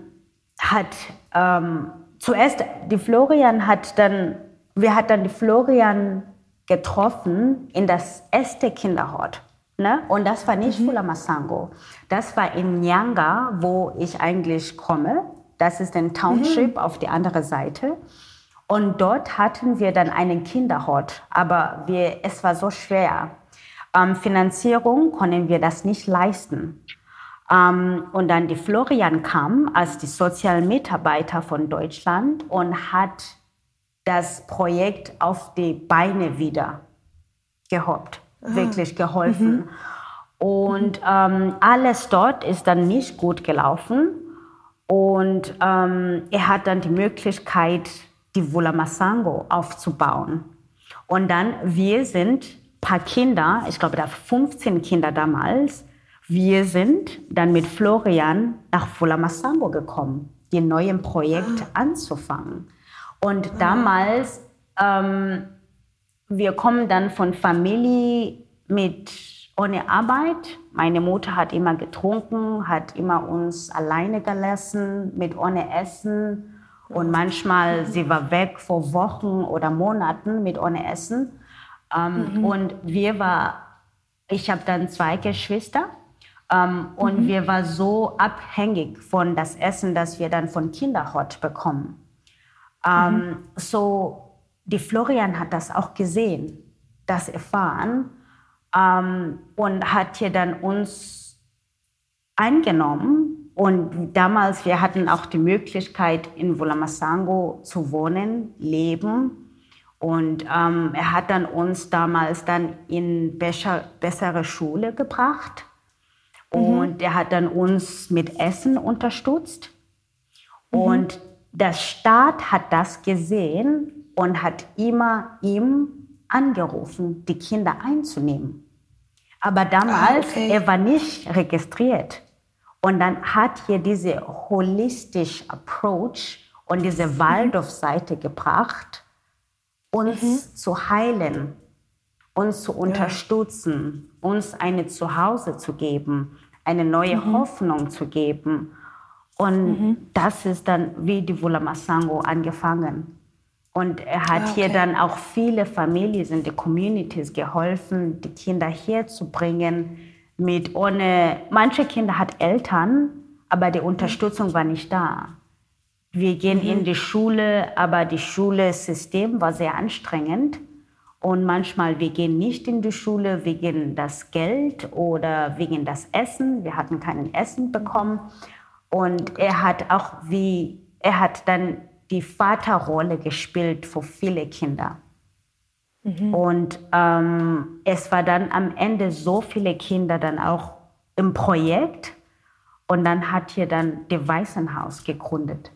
hat ähm, zuerst, die Florian hat dann, wir hat dann die Florian getroffen in das erste Kinderhort. Ne? Und das war nicht mhm. Fula Masango. Das war in Nyanga, wo ich eigentlich komme. Das ist ein Township mhm. auf die andere Seite. Und dort hatten wir dann einen Kinderhort. Aber wir, es war so schwer. Ähm, Finanzierung konnten wir das nicht leisten. Ähm, und dann die Florian kam als die sozialen Mitarbeiter von Deutschland und hat das Projekt auf die Beine wieder gehobt, ah. wirklich geholfen. Mhm. Und ähm, alles dort ist dann nicht gut gelaufen. Und ähm, er hat dann die Möglichkeit, die Vula Masango aufzubauen. Und dann, wir sind ein paar Kinder, ich glaube, da 15 Kinder damals, wir sind dann mit Florian nach Vula Masango gekommen, die neuen Projekt ah. anzufangen. Und ah. damals, ähm, wir kommen dann von Familie mit ohne Arbeit. Meine Mutter hat immer getrunken, hat immer uns alleine gelassen, mit ohne Essen. Und manchmal sie war weg vor Wochen oder Monaten mit ohne Essen. Ähm, mhm. Und wir war, ich habe dann zwei Geschwister. Ähm, und mhm. wir waren so abhängig von das Essen, das wir dann von Kinderhort bekommen. Ähm, mhm. So, die Florian hat das auch gesehen, das erfahren ähm, und hat hier dann uns eingenommen. Und damals, wir hatten auch die Möglichkeit, in Wolamasango zu wohnen, leben. Und ähm, er hat dann uns damals dann in besser, bessere Schule gebracht. Mhm. Und er hat dann uns mit Essen unterstützt. Mhm. Und der Staat hat das gesehen und hat immer ihm angerufen, die Kinder einzunehmen. Aber damals, ah, okay. er war nicht registriert. Und dann hat hier diese holistische Approach und diese mhm. Waldorf-Seite gebracht, uns mhm. zu heilen, uns zu unterstützen, ja. uns eine Zuhause zu geben, eine neue mhm. Hoffnung zu geben. Und mhm. das ist dann wie die Vula Masango angefangen. Und er hat okay. hier dann auch viele Familien in den Communities geholfen, die Kinder hier zu bringen. Mit ohne, manche Kinder hat Eltern, aber die Unterstützung war nicht da. Wir gehen mhm. in die Schule, aber das Schulsystem war sehr anstrengend. Und manchmal, wir gehen nicht in die Schule wegen das Geld oder wegen das Essen. Wir hatten kein Essen bekommen. Und er hat auch wie, er hat dann die Vaterrolle gespielt für viele Kinder. Mhm. Und ähm, es war dann am Ende so viele Kinder dann auch im Projekt. Und dann hat hier dann das Waisenhaus gegründet.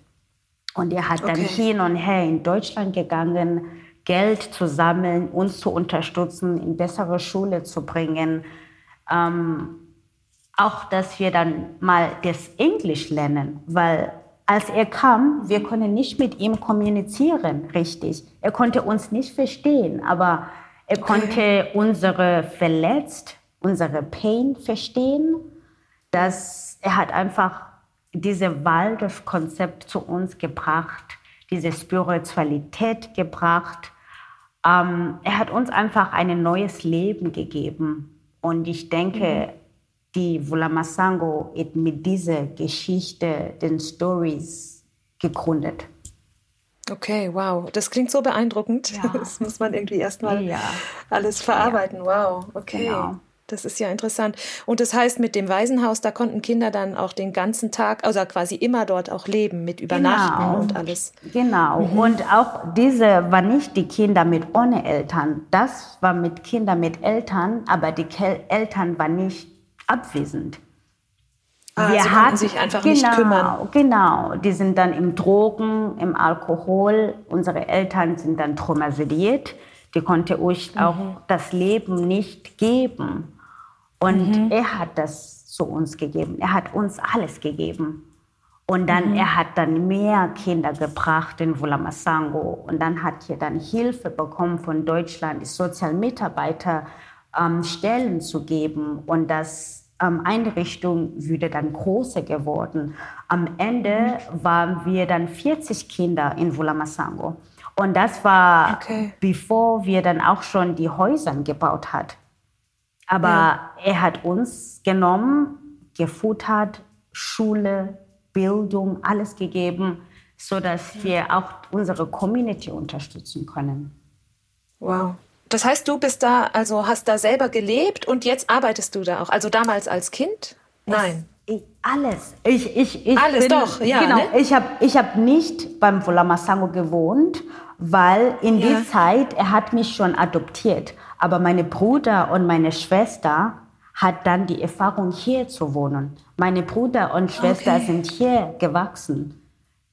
Und er hat okay. dann hin und her in Deutschland gegangen, Geld zu sammeln, uns zu unterstützen, in bessere Schule zu bringen. Ähm, auch, dass wir dann mal das Englisch lernen, weil als er kam, wir konnten nicht mit ihm kommunizieren, richtig. Er konnte uns nicht verstehen, aber er konnte unsere Verletzt, unsere Pain verstehen. Dass er hat einfach dieses Waldorf-Konzept zu uns gebracht, diese Spiritualität gebracht. Ähm, er hat uns einfach ein neues Leben gegeben. Und ich denke, mhm die Vulamasango mit dieser Geschichte, den Stories gegründet. Okay, wow. Das klingt so beeindruckend. Ja. Das muss man irgendwie erstmal ja. alles verarbeiten. Ja. Wow, okay. Genau. Das ist ja interessant. Und das heißt, mit dem Waisenhaus, da konnten Kinder dann auch den ganzen Tag, also quasi immer dort auch leben, mit Übernachten genau. und alles. Genau. Mhm. Und auch diese war nicht die Kinder mit ohne Eltern. Das war mit Kindern mit Eltern, aber die Eltern waren nicht abwesend. Ah, wir sie hatten sich einfach genau, nicht kümmern. Genau, die sind dann im Drogen, im Alkohol. Unsere Eltern sind dann traumatisiert. Die konnte euch mhm. auch das Leben nicht geben. Und mhm. er hat das zu uns gegeben. Er hat uns alles gegeben. Und dann, mhm. er hat dann mehr Kinder gebracht in Vulamasango. Und dann hat er dann Hilfe bekommen von Deutschland, die Sozialmitarbeiter ähm, Stellen zu geben und das ähm, Einrichtung würde dann größer geworden. Am Ende waren wir dann 40 Kinder in Vulamasango. Und das war, okay. bevor wir dann auch schon die Häuser gebaut hat. Aber ja. er hat uns genommen, gefuttert, Schule, Bildung, alles gegeben, sodass wir auch unsere Community unterstützen können. Wow. Das heißt, du bist da, also hast da selber gelebt und jetzt arbeitest du da auch. Also damals als Kind? Nein. Ich, alles. Ich, ich, ich alles bin, doch, ja. Genau. Ne? Ich habe ich hab nicht beim Volamasango gewohnt, weil in ja. der Zeit, er hat mich schon adoptiert. Aber meine Bruder und meine Schwester hat dann die Erfahrung, hier zu wohnen. Meine Bruder und Schwester okay. sind hier gewachsen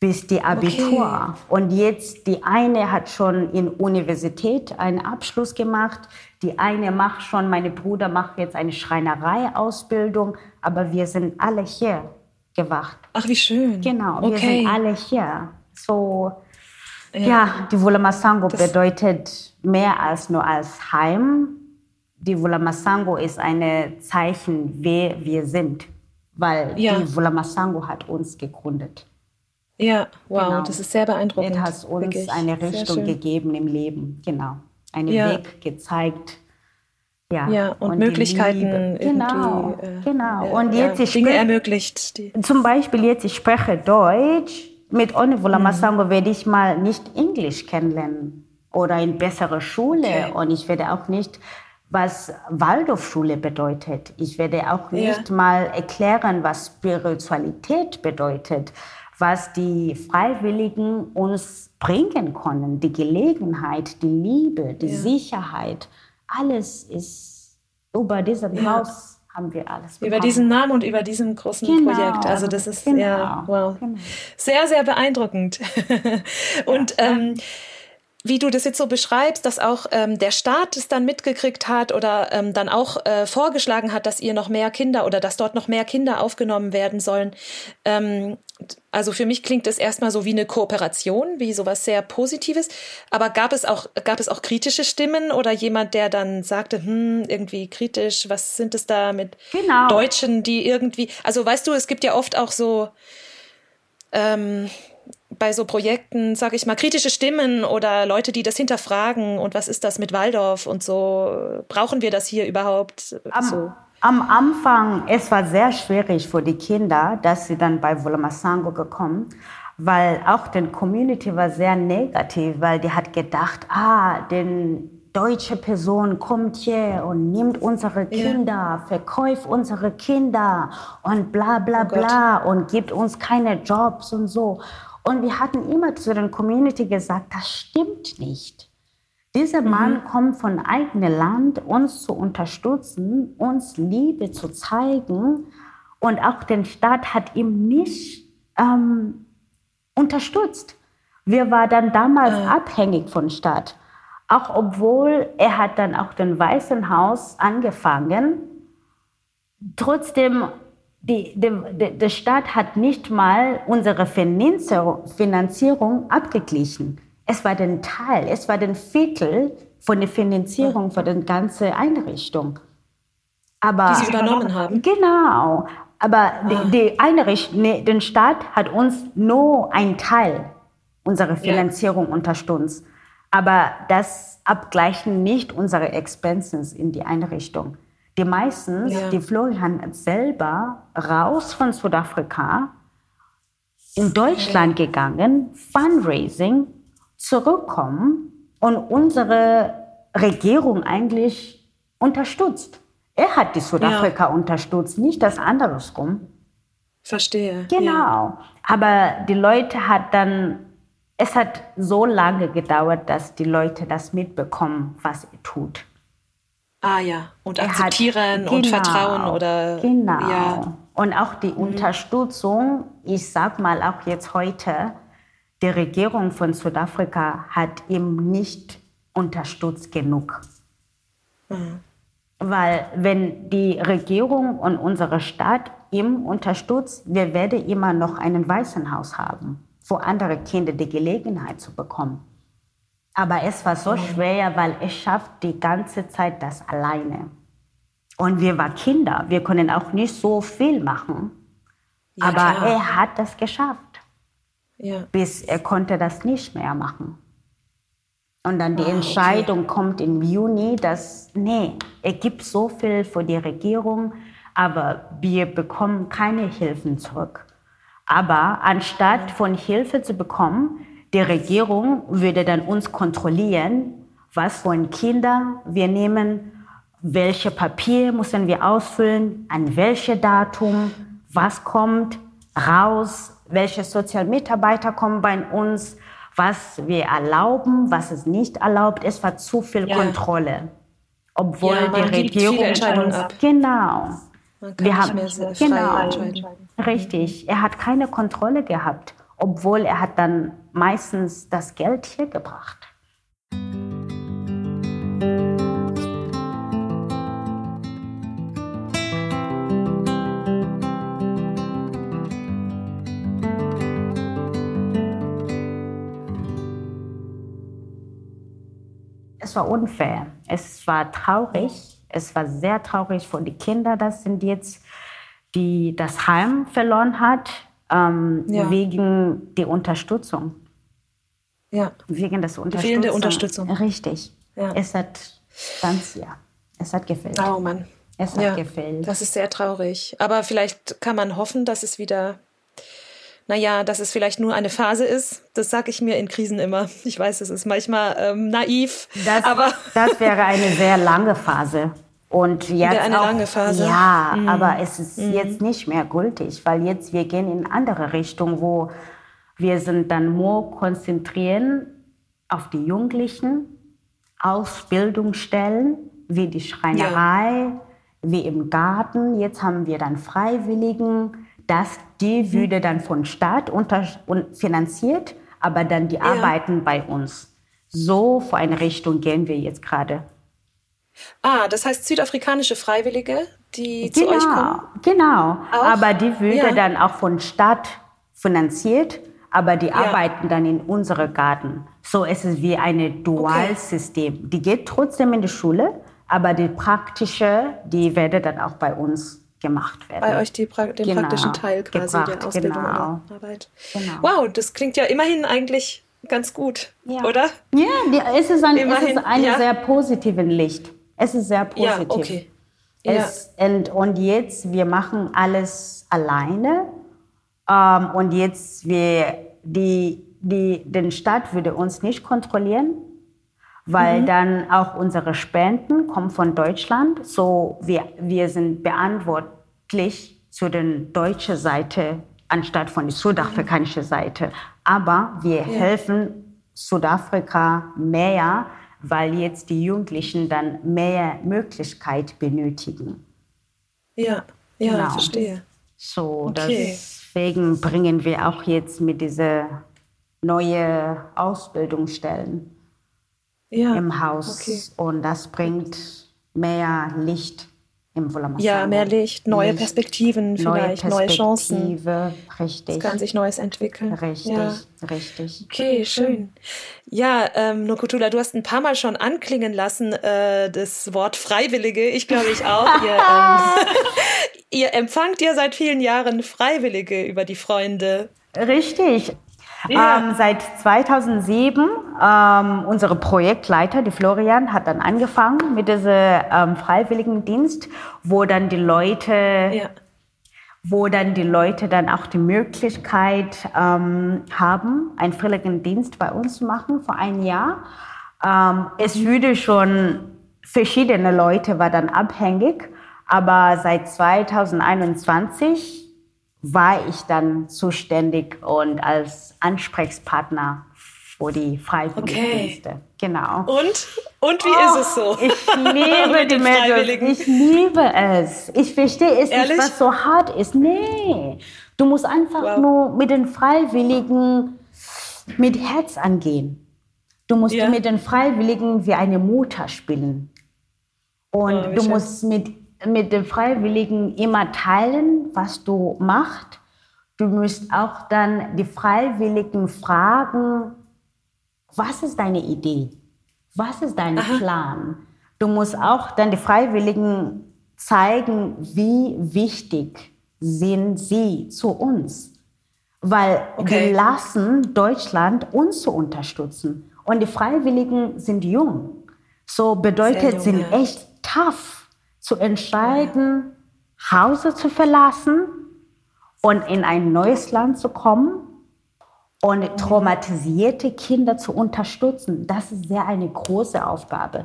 bis die Abitur. Okay. Und jetzt die eine hat schon in Universität einen Abschluss gemacht, die eine macht schon, meine Bruder macht jetzt eine Schreinerei-Ausbildung, aber wir sind alle hier gewacht. Ach, wie schön. Genau, wir sind alle hier. So, ja, ja die Wulamasango bedeutet mehr als nur als Heim. Die Wulamasango ist ein Zeichen, wer wir sind, weil ja. die Wulamasango hat uns gegründet. Ja, wow, genau. das ist sehr beeindruckend. Er hat uns Wirklich. eine Richtung gegeben im Leben, genau. Einen ja. Weg gezeigt. Ja, ja und, und Möglichkeiten genau, äh, genau. Und jetzt ja, ich Dinge ermöglicht. Die zum Beispiel jetzt ich spreche Deutsch. Mit Onivula mhm. Masango werde ich mal nicht Englisch kennenlernen oder in bessere Schule okay. und ich werde auch nicht was Waldorfschule bedeutet. Ich werde auch nicht ja. mal erklären, was Spiritualität bedeutet was die Freiwilligen uns bringen können. Die Gelegenheit, die Liebe, die ja. Sicherheit, alles ist über diesem ja. Haus haben wir alles bekommen. Über diesen Namen und über diesem großen genau. Projekt. Also das ist genau. ja, wow. Genau. sehr, sehr beeindruckend. und ja. ähm, wie du das jetzt so beschreibst, dass auch ähm, der Staat es dann mitgekriegt hat oder ähm, dann auch äh, vorgeschlagen hat, dass ihr noch mehr Kinder oder dass dort noch mehr Kinder aufgenommen werden sollen. Ähm, also für mich klingt es erstmal so wie eine Kooperation, wie sowas sehr Positives. Aber gab es auch, gab es auch kritische Stimmen oder jemand, der dann sagte, hm, irgendwie kritisch, was sind es da mit genau. Deutschen, die irgendwie, also weißt du, es gibt ja oft auch so, ähm, bei so Projekten, sage ich mal, kritische Stimmen oder Leute, die das hinterfragen und was ist das mit Waldorf und so, brauchen wir das hier überhaupt? Am, so. Am Anfang, es war sehr schwierig für die Kinder, dass sie dann bei Volamasango gekommen, weil auch die Community war sehr negativ, weil die hat gedacht, ah, den deutsche Person kommt hier und nimmt unsere Kinder, ja. verkauft unsere Kinder und bla bla oh bla und gibt uns keine Jobs und so. Und wir hatten immer zu der Community gesagt, das stimmt nicht. Dieser mhm. Mann kommt von eigenem Land, uns zu unterstützen, uns Liebe zu zeigen. Und auch der Staat hat ihm nicht ähm, unterstützt. Wir waren dann damals äh. abhängig von Staat. Auch obwohl er hat dann auch den Weißen Haus angefangen. Trotzdem die, die, der Staat hat nicht mal unsere Finanzierung abgeglichen. Es war den Teil, es war den Viertel von der Finanzierung für die ganze Einrichtung. Aber, die Sie übernommen haben? Genau. Aber ah. die, die Einrichtung, nee, der Staat hat uns nur einen Teil unserer Finanzierung ja. unterstützt. Aber das abgleichen nicht unsere Expenses in die Einrichtung. Die meisten, ja. die Florian selber raus von Südafrika in Deutschland gegangen, Fundraising, zurückkommen und unsere Regierung eigentlich unterstützt. Er hat die Südafrika ja. unterstützt, nicht das andersrum. Verstehe. Genau. Aber die Leute hat dann, es hat so lange gedauert, dass die Leute das mitbekommen, was er tut. Ah ja, und akzeptieren hat, und genau, Vertrauen oder genau. Ja. Und auch die mhm. Unterstützung, ich sag mal auch jetzt heute, die Regierung von Südafrika hat ihm nicht unterstützt genug. Mhm. Weil wenn die Regierung und unsere Stadt ihm unterstützt, wir werden immer noch einen Waisenhaus haben, wo andere Kinder die Gelegenheit zu bekommen. Aber es war so schwer, weil er schafft die ganze Zeit das alleine. Und wir waren Kinder, wir können auch nicht so viel machen. Ja, Aber klar. er hat das geschafft. Ja. Bis er konnte das nicht mehr machen. Und dann die ah, Entscheidung okay. kommt im Juni, dass, nee, er gibt so viel für die Regierung, aber wir bekommen keine Hilfen zurück. Aber anstatt von Hilfe zu bekommen, die Regierung würde dann uns kontrollieren, was von Kindern wir nehmen, welche Papier müssen wir ausfüllen, an welches Datum, was kommt raus, welche Sozialmitarbeiter kommen bei uns, was wir erlauben, was es nicht erlaubt. Es war zu viel ja. Kontrolle. Obwohl ja, die Regierung uns, ab. genau. wir haben genau, richtig. Er hat keine Kontrolle gehabt, obwohl er hat dann meistens das Geld hier gebracht. Es war unfair. Es war traurig. Es war sehr traurig für die Kinder, das sind jetzt, die das Heim verloren hat, ähm, ja. wegen der Unterstützung. Ja. Wegen des Unterstützung. Fehlende Unterstützung. Richtig. Ja. Es hat ganz, ja, es hat gefehlt. Oh Mann. Es hat ja, gefehlt. Das ist sehr traurig. Aber vielleicht kann man hoffen, dass es wieder naja, dass es vielleicht nur eine Phase ist. Das sage ich mir in Krisen immer. Ich weiß, es ist manchmal ähm, naiv. Das, aber das wäre eine sehr lange Phase. Und jetzt eine auch, lange Phase. Ja, mhm. aber es ist mhm. jetzt nicht mehr gültig, weil jetzt wir gehen in andere Richtung, wo wir sind dann nur konzentrieren auf die Jugendlichen, Ausbildungsstellen wie die Schreinerei, ja. wie im Garten. Jetzt haben wir dann Freiwilligen dass die mhm. würde dann von Staat unter, finanziert, aber dann die ja. arbeiten bei uns. So vor eine Richtung gehen wir jetzt gerade. Ah, das heißt südafrikanische Freiwillige, die genau, zu euch kommen? Genau, auch? aber die würde ja. dann auch von Staat finanziert, aber die ja. arbeiten dann in unserem Garten. So ist es wie ein Dualsystem. Okay. Die geht trotzdem in die Schule, aber die praktische, die werde dann auch bei uns gemacht werden. Bei euch die, den genau, praktischen Teil quasi gebracht, der Ausbildung genau. oder Arbeit. Genau. Wow, das klingt ja immerhin eigentlich ganz gut, ja. oder? Ja, es ist ein, immerhin, es ist eine ja. sehr positive Licht. Es ist sehr positiv. Ja, okay. Es, ja. und, und jetzt, wir machen alles alleine. Ähm, und jetzt, wir, die, die, den Staat würde uns nicht kontrollieren, weil mhm. dann auch unsere Spenden kommen von Deutschland. So wir, wir sind verantwortlich zu der deutschen Seite anstatt von der südafrikanischen Seite. Aber wir ja. helfen Südafrika mehr, weil jetzt die Jugendlichen dann mehr Möglichkeit benötigen. Ja, ja, genau. verstehe. So, okay. deswegen bringen wir auch jetzt mit dieser neuen Ausbildungsstellen ja, im Haus. Okay. Und das bringt mehr Licht im Wulamasana. Ja, mehr Licht, neue Licht, Perspektiven vielleicht, neue, neue Chancen. Richtig. Es kann sich Neues entwickeln. Richtig, ja. richtig. Okay, schön. Ja, ähm, Nokutula, du hast ein paar Mal schon anklingen lassen, äh, das Wort Freiwillige. Ich glaube, ich auch. ihr, ähm, ihr empfangt ja seit vielen Jahren Freiwillige über die Freunde. Richtig. Ja. Ähm, seit 2007, ähm, unsere Projektleiter, die Florian, hat dann angefangen mit diesem ähm, Freiwilligendienst, wo dann die Leute, ja. wo dann die Leute dann auch die Möglichkeit ähm, haben, einen Freiwilligendienst bei uns zu machen vor einem Jahr. Ähm, es würde schon verschiedene Leute war dann abhängig, aber seit 2021 war ich dann zuständig und als Ansprechpartner für die Freiwilligendienste. Okay. Genau. Und? Und wie oh, ist es so? Ich liebe die Mädels. Ich liebe es. Ich verstehe es Ehrlich? nicht, was so hart ist. Nee. Du musst einfach wow. nur mit den Freiwilligen mit Herz angehen. Du musst ja. mit den Freiwilligen wie eine Mutter spielen. Und oh, du schön. musst mit mit den Freiwilligen immer teilen, was du machst. Du musst auch dann die Freiwilligen fragen, was ist deine Idee? Was ist dein Aha. Plan? Du musst auch dann die Freiwilligen zeigen, wie wichtig sind sie zu uns. Weil okay. wir lassen Deutschland uns zu unterstützen. Und die Freiwilligen sind jung. So bedeutet, jung, sind ja. echt tough zu entscheiden, Hause zu verlassen, Und in ein neues Land zu kommen und traumatisierte Kinder zu unterstützen, das ist sehr eine große Aufgabe.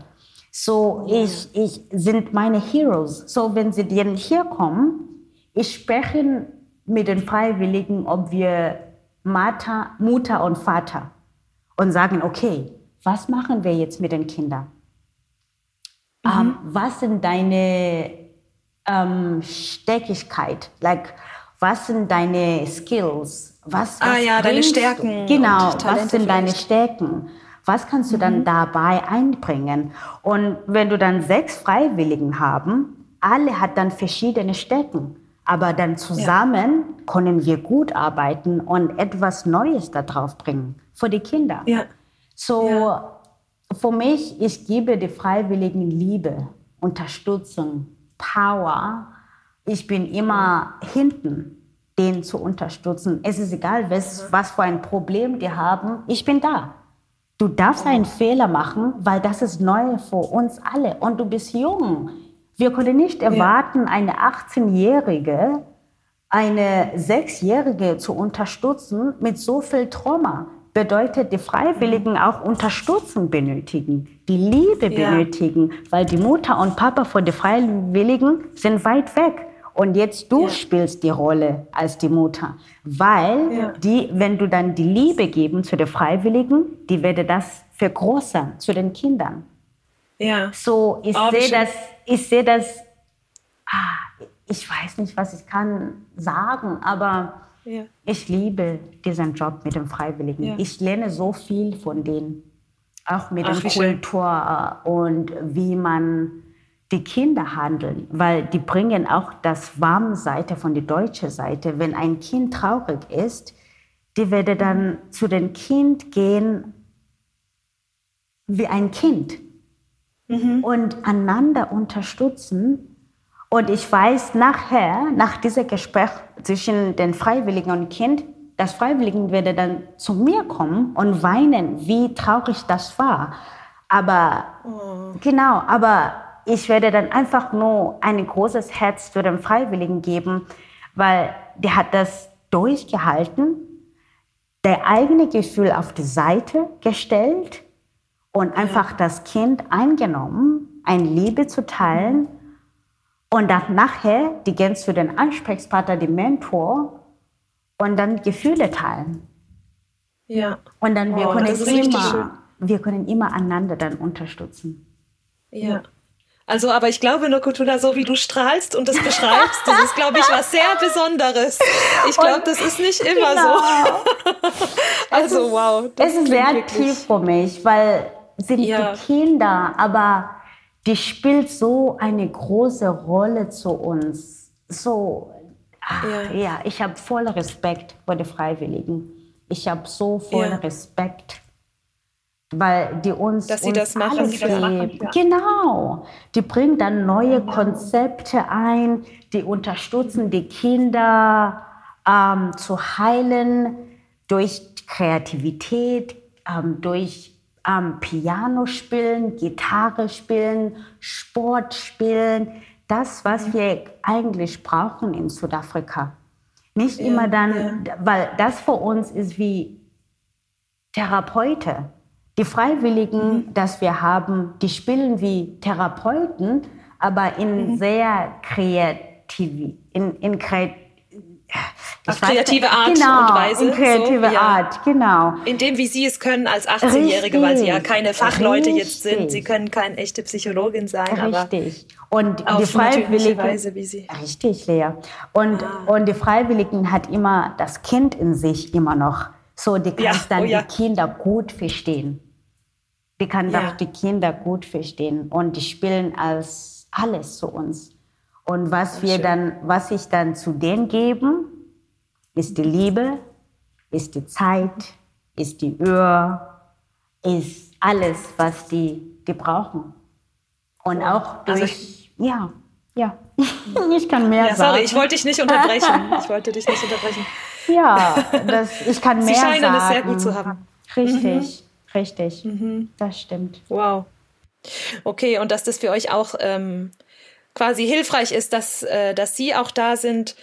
So, ich, ich sind meine Heroes. So, wenn sie denn hier kommen, ich spreche mit den Freiwilligen, ob wir Mutter, Mutter und Vater und sagen, okay, was machen wir jetzt mit den Kindern? Mhm. Um, ähm, was sind deine um, ähm, Stärkigkeit? Like, was sind deine Skills? Was, ah was ah ja, deine Stärken. Genau, was sind deine Stärken? Was kannst du mhm. dann dabei einbringen? Und wenn du dann sechs Freiwilligen haben, alle hat dann verschiedene Stärken. Aber dann zusammen ja. können wir gut arbeiten und etwas Neues da drauf bringen für die Kinder. Ja. So, ja. Für mich, ich gebe die Freiwilligen Liebe, Unterstützung, Power. Ich bin immer hinten, den zu unterstützen. Es ist egal, was, was für ein Problem die haben. Ich bin da. Du darfst einen Fehler machen, weil das ist neu für uns alle. Und du bist jung. Wir können nicht erwarten, eine 18-Jährige, eine 6-Jährige zu unterstützen mit so viel Trauma. Bedeutet, die Freiwilligen mhm. auch Unterstützung benötigen, die Liebe ja. benötigen, weil die Mutter und Papa von den Freiwilligen sind weit weg. Und jetzt du ja. spielst die Rolle als die Mutter, weil ja. die, wenn du dann die Liebe geben zu den Freiwilligen, die werde das vergrößern zu den Kindern. Ja. So, ich sehe das, ich sehe das, ah, ich weiß nicht, was ich kann sagen, aber ja. ich liebe diesen Job mit den Freiwilligen. Ja. Ich lerne so viel von denen, auch mit Ach, der Kultur schön. und wie man die Kinder handeln, weil die bringen auch das warme Seite von der deutschen Seite. Wenn ein Kind traurig ist, die werde dann zu dem Kind gehen wie ein Kind mhm. und einander unterstützen. Und ich weiß nachher, nach diesem Gespräch zwischen den Freiwilligen und Kind, das Freiwilligen werde dann zu mir kommen und weinen, wie traurig das war. Aber oh. genau, aber ich werde dann einfach nur ein großes Herz für den Freiwilligen geben, weil der hat das durchgehalten, der eigene Gefühl auf die Seite gestellt und einfach das Kind eingenommen, ein Liebe zu teilen und dann nachher die gehen zu den Ansprechpartner, die Mentor und dann Gefühle teilen. Ja. Und dann wir oh, können immer, wir können immer einander dann unterstützen. Ja. Also, aber ich glaube, Nokutuna, so wie du strahlst und das beschreibst, das ist, glaube ich, was sehr Besonderes. Ich glaube, das ist nicht immer genau. so. also, ist, wow. Es ist sehr wirklich. tief für mich, weil sind ja. die Kinder, aber die spielt so eine große Rolle zu uns. So, ach, ja. ja. ich habe voll Respekt vor den Freiwilligen. Ich habe so voll ja. Respekt, weil die uns, dass sie uns das machen, sie das machen ja. genau. Die bringen dann neue Konzepte ein, die unterstützen die Kinder ähm, zu heilen durch Kreativität, ähm, durch ähm, Piano spielen, Gitarre spielen, Sport spielen. Das, was wir eigentlich brauchen in Südafrika. Nicht ja, immer dann, ja. weil das für uns ist wie Therapeute. Die Freiwilligen, mhm. dass wir haben, die spielen wie Therapeuten, aber in mhm. sehr kreativ, in, in kreativ auf kreative Art genau, und Weise. In kreative so, ja. Art, genau. In dem, wie Sie es können als 18-Jährige, weil Sie ja keine Fachleute Richtig. jetzt sind. Sie können keine echte Psychologin sein, Richtig. und die Freiwilligen, Weise, wie Sie. Richtig, Lea. Und, ah. und die Freiwilligen hat immer das Kind in sich immer noch. So, die kann ja. dann oh, ja. die Kinder gut verstehen. Die kann ja. auch die Kinder gut verstehen. Und die spielen als alles zu uns. Und was wir schön. dann, was ich dann zu denen geben, ist die Liebe, ist die Zeit, ist die Öhr, ist alles, was die, die brauchen. Und auch also durch, also ja, ja, ich kann mehr ja, sorry, sagen. ich wollte dich nicht unterbrechen. Ich wollte dich nicht unterbrechen. Ja, das, ich kann mehr sagen. Sie scheinen es sehr gut zu haben. Richtig, mhm. richtig. Mhm. Das stimmt. Wow. Okay, und dass das für euch auch ähm, quasi hilfreich ist, dass, äh, dass Sie auch da sind,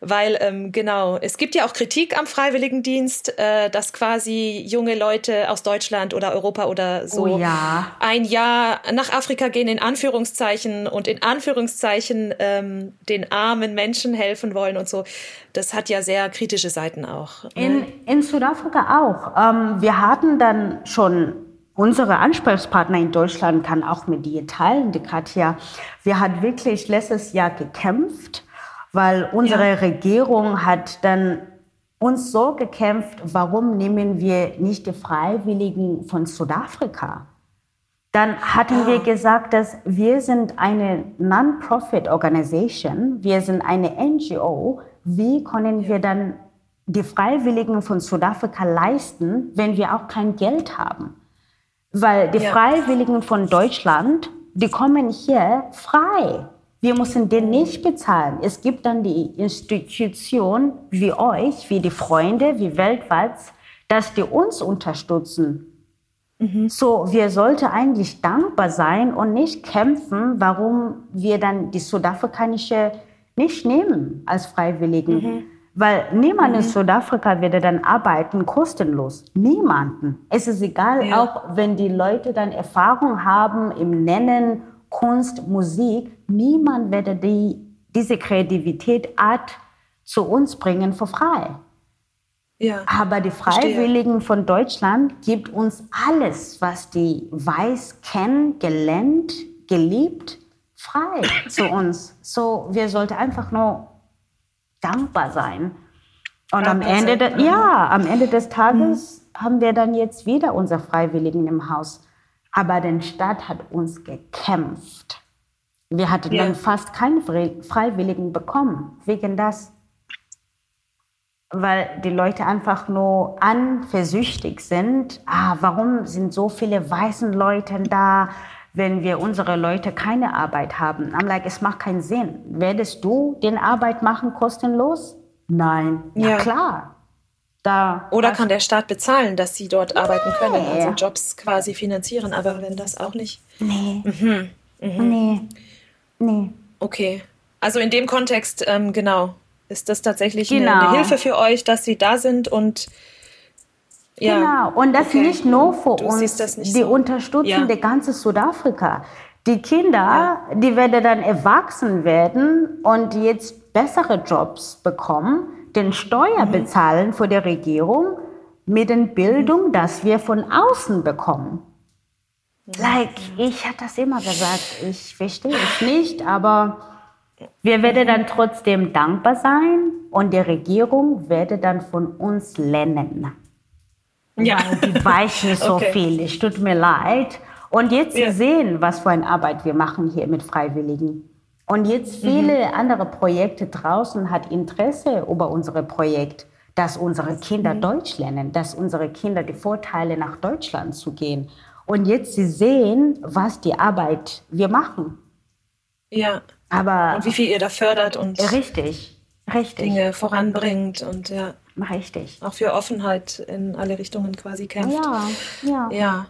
weil ähm, genau, es gibt ja auch Kritik am Freiwilligendienst, äh, dass quasi junge Leute aus Deutschland oder Europa oder so oh ja. ein Jahr nach Afrika gehen in Anführungszeichen und in Anführungszeichen ähm, den armen Menschen helfen wollen und so. Das hat ja sehr kritische Seiten auch. Ne? In, in Südafrika auch. Ähm, wir hatten dann schon unsere Ansprechpartner in Deutschland kann auch mit dir teilen, die Katja. Wir hat wirklich letztes Jahr gekämpft weil unsere ja. Regierung hat dann uns so gekämpft, warum nehmen wir nicht die Freiwilligen von Südafrika? Dann hatten ja. wir gesagt, dass wir sind eine Non-Profit-Organisation, wir sind eine NGO. Wie können wir dann die Freiwilligen von Südafrika leisten, wenn wir auch kein Geld haben? Weil die ja. Freiwilligen von Deutschland, die kommen hier frei. Wir müssen den nicht bezahlen. Es gibt dann die Institution wie euch, wie die Freunde, wie weltweit, dass die uns unterstützen. Mhm. So, wir sollten eigentlich dankbar sein und nicht kämpfen, warum wir dann die südafrikanische nicht nehmen als Freiwilligen. Mhm. Weil niemand mhm. in Südafrika würde dann arbeiten kostenlos. Niemanden. Es ist egal, ja. auch wenn die Leute dann Erfahrung haben im Nennen Kunst, Musik, niemand werde die, diese Kreativität Art zu uns bringen für frei. Ja, Aber die Freiwilligen verstehe. von Deutschland gibt uns alles, was die weiß kennen, gelernt, geliebt, frei zu uns. So, wir sollten einfach nur dankbar sein. Und dankbar am Ende, sein. ja, am Ende des Tages mhm. haben wir dann jetzt wieder unsere Freiwilligen im Haus. Aber die Stadt hat uns gekämpft. Wir hatten ja. dann fast keine Freiwilligen bekommen, wegen das. Weil die Leute einfach nur anversüchtig sind. Ah, warum sind so viele weiße Leute da, wenn wir unsere Leute keine Arbeit haben? I'm like, es macht keinen Sinn. Werdest du den Arbeit machen kostenlos? Nein. Ja, ja klar. Da Oder kann der Staat bezahlen, dass sie dort nee. arbeiten können, also Jobs quasi finanzieren, aber wenn das auch nicht. Nee. Mhm. Mhm. Nee. Nee. Okay. Also in dem Kontext, ähm, genau, ist das tatsächlich genau. eine, eine, Hilfe für euch, dass sie da sind und ja. Genau, und das okay. nicht nur für du uns, die so. unterstützen ja. die ganze Südafrika. Die Kinder, ja. die werden dann erwachsen werden und jetzt bessere Jobs bekommen den Steuer bezahlen vor der Regierung mit der Bildung, dass wir von außen bekommen. Like, ich habe das immer gesagt, ich verstehe es nicht, aber wir werden dann trotzdem dankbar sein und die Regierung werde dann von uns lernen. Ja. Weil die weichen so okay. viel. Es tut mir leid. Und jetzt ja. sehen, was für eine Arbeit wir machen hier mit Freiwilligen. Und jetzt viele mhm. andere Projekte draußen hat Interesse über unser Projekt, dass unsere Kinder mhm. Deutsch lernen, dass unsere Kinder die Vorteile nach Deutschland zu gehen. Und jetzt sie sehen, was die Arbeit wir machen. Ja. Aber und wie viel ihr da fördert und richtig, richtig Dinge voranbringt und ja. Richtig. Auch für Offenheit in alle Richtungen quasi kämpft. Ja, ja. Ja.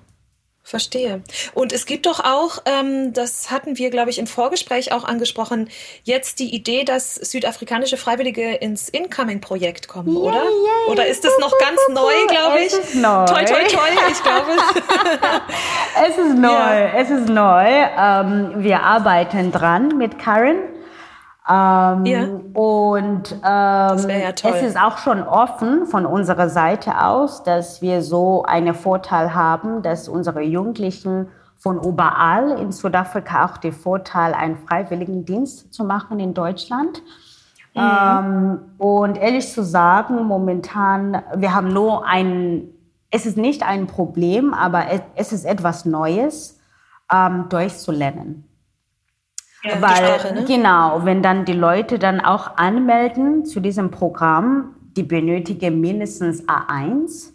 Verstehe. Und es gibt doch auch, ähm, das hatten wir, glaube ich, im Vorgespräch auch angesprochen, jetzt die Idee, dass südafrikanische Freiwillige ins Incoming-Projekt kommen, yeah, oder? Yeah, oder ist das noch ganz neu, glaube ich? Es ist neu. Toi, toi, toi, ich glaube. es ist neu, ja. es ist neu. Ähm, wir arbeiten dran mit Karen. Ähm, ja. Und ähm, ja es ist auch schon offen von unserer Seite aus, dass wir so einen Vorteil haben, dass unsere Jugendlichen von überall in Südafrika auch den Vorteil, einen freiwilligen Dienst zu machen in Deutschland. Mhm. Ähm, und ehrlich zu sagen, momentan, wir haben nur ein, es ist nicht ein Problem, aber es, es ist etwas Neues, ähm, durchzulernen. Ja, Weil, Sprache, ne? genau, wenn dann die Leute dann auch anmelden zu diesem Programm, die benötigen mindestens A1.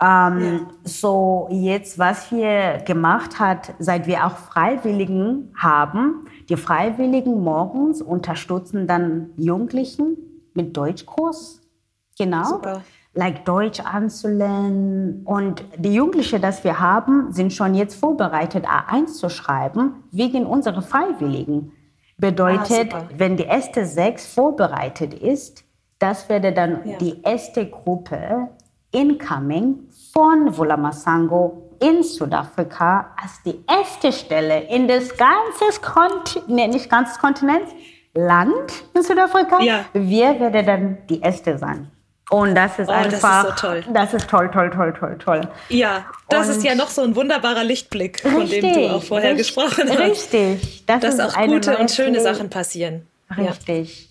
Ähm, ja. So jetzt, was wir gemacht hat, seit wir auch Freiwilligen haben, die Freiwilligen morgens unterstützen dann Jugendlichen mit Deutschkurs. Genau. Super like Deutsch anzulernen. Und die Jugendlichen, das wir haben, sind schon jetzt vorbereitet, A1 zu schreiben, wegen unserer Freiwilligen. Bedeutet, ah, wenn die erste sechs vorbereitet ist, das wäre dann ja. die erste Gruppe incoming von Vulamasango in Südafrika als die erste Stelle in das ganze Kontinent, nicht ganzes Kontinent, Land in Südafrika. Ja. Wir werden dann die erste sein. Und das ist oh, einfach, das ist so toll. Das ist toll, toll, toll, toll, toll. Ja, das und ist ja noch so ein wunderbarer Lichtblick, von richtig, dem du auch vorher richtig, gesprochen hast. Richtig. Das Dass auch gute und schöne. Sachen passieren. Richtig.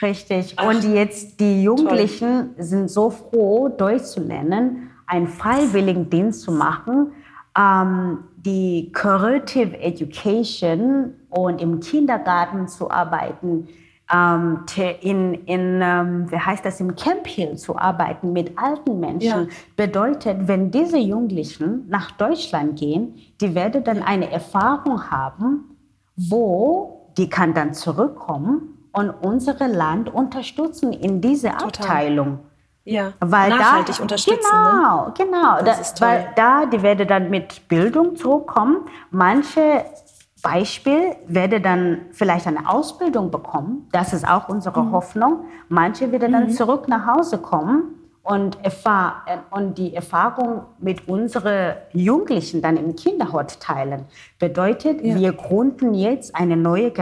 Ja. Richtig. Ach, und jetzt die Jugendlichen toll. sind so froh, Deutsch zu lernen, einen freiwilligen Dienst zu machen, ähm, die Curative Education und im Kindergarten zu arbeiten in, in ähm, wie heißt das, im Camp Hill zu arbeiten mit alten Menschen, ja. bedeutet, wenn diese Jugendlichen nach Deutschland gehen, die werden dann eine Erfahrung haben, wo die kann dann zurückkommen und unser Land unterstützen in dieser Total. Abteilung. Ja, weil nachhaltig da, unterstützen. Genau, ne? genau. Das da, weil da, die werden dann mit Bildung zurückkommen. Manche Beispiel werde dann vielleicht eine Ausbildung bekommen. Das ist auch unsere mhm. Hoffnung. Manche werden dann mhm. zurück nach Hause kommen und, erfahr und die Erfahrung mit unseren Jugendlichen dann im Kinderhort teilen. Bedeutet, ja. wir gründen jetzt eine neue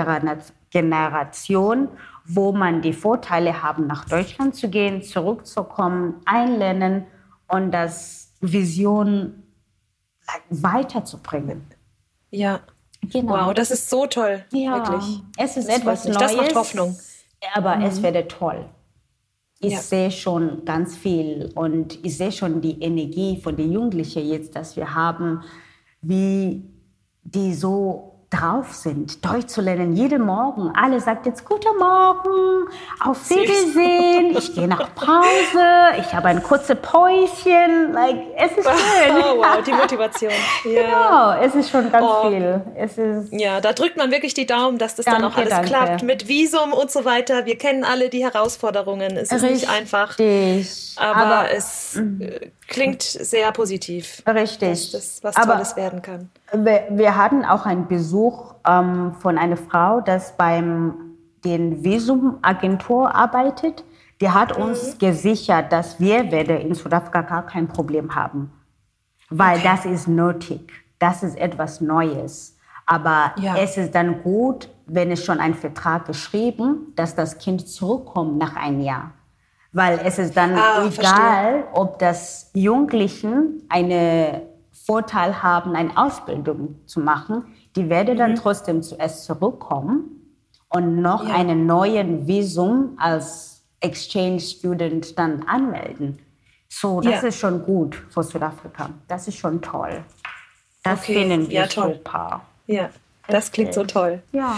Generation, wo man die Vorteile haben, nach Deutschland zu gehen, zurückzukommen, einlernen und das Vision weiterzubringen. Ja, Genau. Wow, das ist so toll. Ja, wirklich. Es ist das etwas Neues. Das macht Hoffnung. Aber mhm. es werde toll. Ich ja. sehe schon ganz viel und ich sehe schon die Energie von den Jugendlichen jetzt, dass wir haben, wie die so drauf sind, Deutsch zu lernen, jeden Morgen. Alle sagt jetzt Guten Morgen, auf Wiedersehen, ich gehe nach Pause, ich habe ein kurzes Päuschen. Like, es ist schön. Oh, wow, die Motivation. Ja. Genau, es ist schon ganz oh. viel. Es ist ja, da drückt man wirklich die Daumen, dass das danke, dann auch alles danke. klappt mit Visum und so weiter. Wir kennen alle die Herausforderungen. Es ist Richtig. nicht einfach. Aber, aber es äh, klingt sehr positiv. Richtig. Dass das was Tolles werden kann. Wir, wir hatten auch einen Besuch ähm, von einer Frau, das beim den Visumagentur arbeitet. Die hat mhm. uns gesichert, dass wir werden in Südafrika gar kein Problem haben, weil okay. das ist nötig. Das ist etwas Neues. Aber ja. es ist dann gut, wenn es schon ein Vertrag geschrieben, dass das Kind zurückkommt nach einem Jahr. Weil es ist dann ah, egal, verstehe. ob das Jugendlichen einen Vorteil haben, eine Ausbildung zu machen. Die werden dann mhm. trotzdem zuerst zurückkommen und noch ja. einen neuen Visum als Exchange Student dann anmelden. So, das ja. ist schon gut für Südafrika. Das ist schon toll. Das okay. finden wir ja, super. Ja. Das klingt so toll. Ja.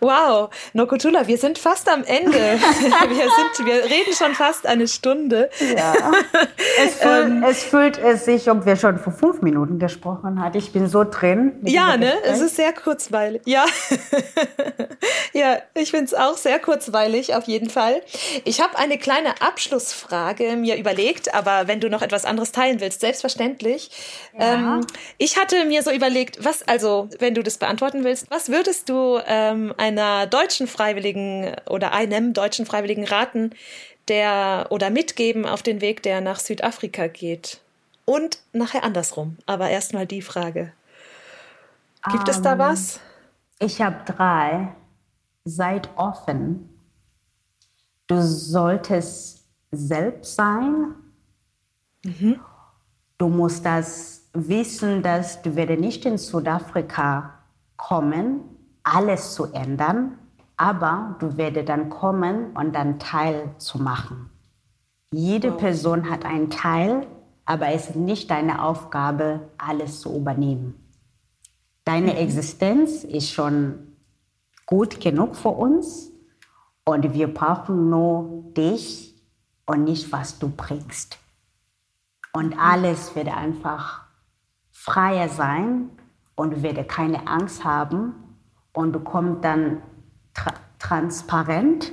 Wow, Nokotula, wir sind fast am Ende. wir, sind, wir reden schon fast eine Stunde. Ja. Es, fühlt, ähm, es fühlt es sich, ob wir schon vor fünf Minuten gesprochen haben. Ich bin so drin. Ja, ne? Es ist sehr kurzweilig. Ja. ja, ich finde es auch sehr kurzweilig, auf jeden Fall. Ich habe eine kleine Abschlussfrage mir überlegt, aber wenn du noch etwas anderes teilen willst, selbstverständlich. Ja. Ähm, ich hatte mir so überlegt, was, also, wenn du das beantworten willst, willst, was würdest du ähm, einer deutschen Freiwilligen oder einem deutschen Freiwilligen raten, der oder mitgeben auf den Weg, der nach Südafrika geht? Und nachher andersrum. Aber erstmal die Frage. Gibt um, es da ähm, was? Ich habe drei. Seid offen. Du solltest selbst sein. Mhm. Du musst das wissen, dass du werde nicht in Südafrika kommen, alles zu ändern, aber du wirst dann kommen und dann Teil zu machen. Jede Person hat einen Teil, aber es ist nicht deine Aufgabe, alles zu übernehmen. Deine mhm. Existenz ist schon gut genug für uns und wir brauchen nur dich und nicht, was du bringst. Und mhm. alles wird einfach freier sein und du wirst keine Angst haben und du kommst dann tra transparent.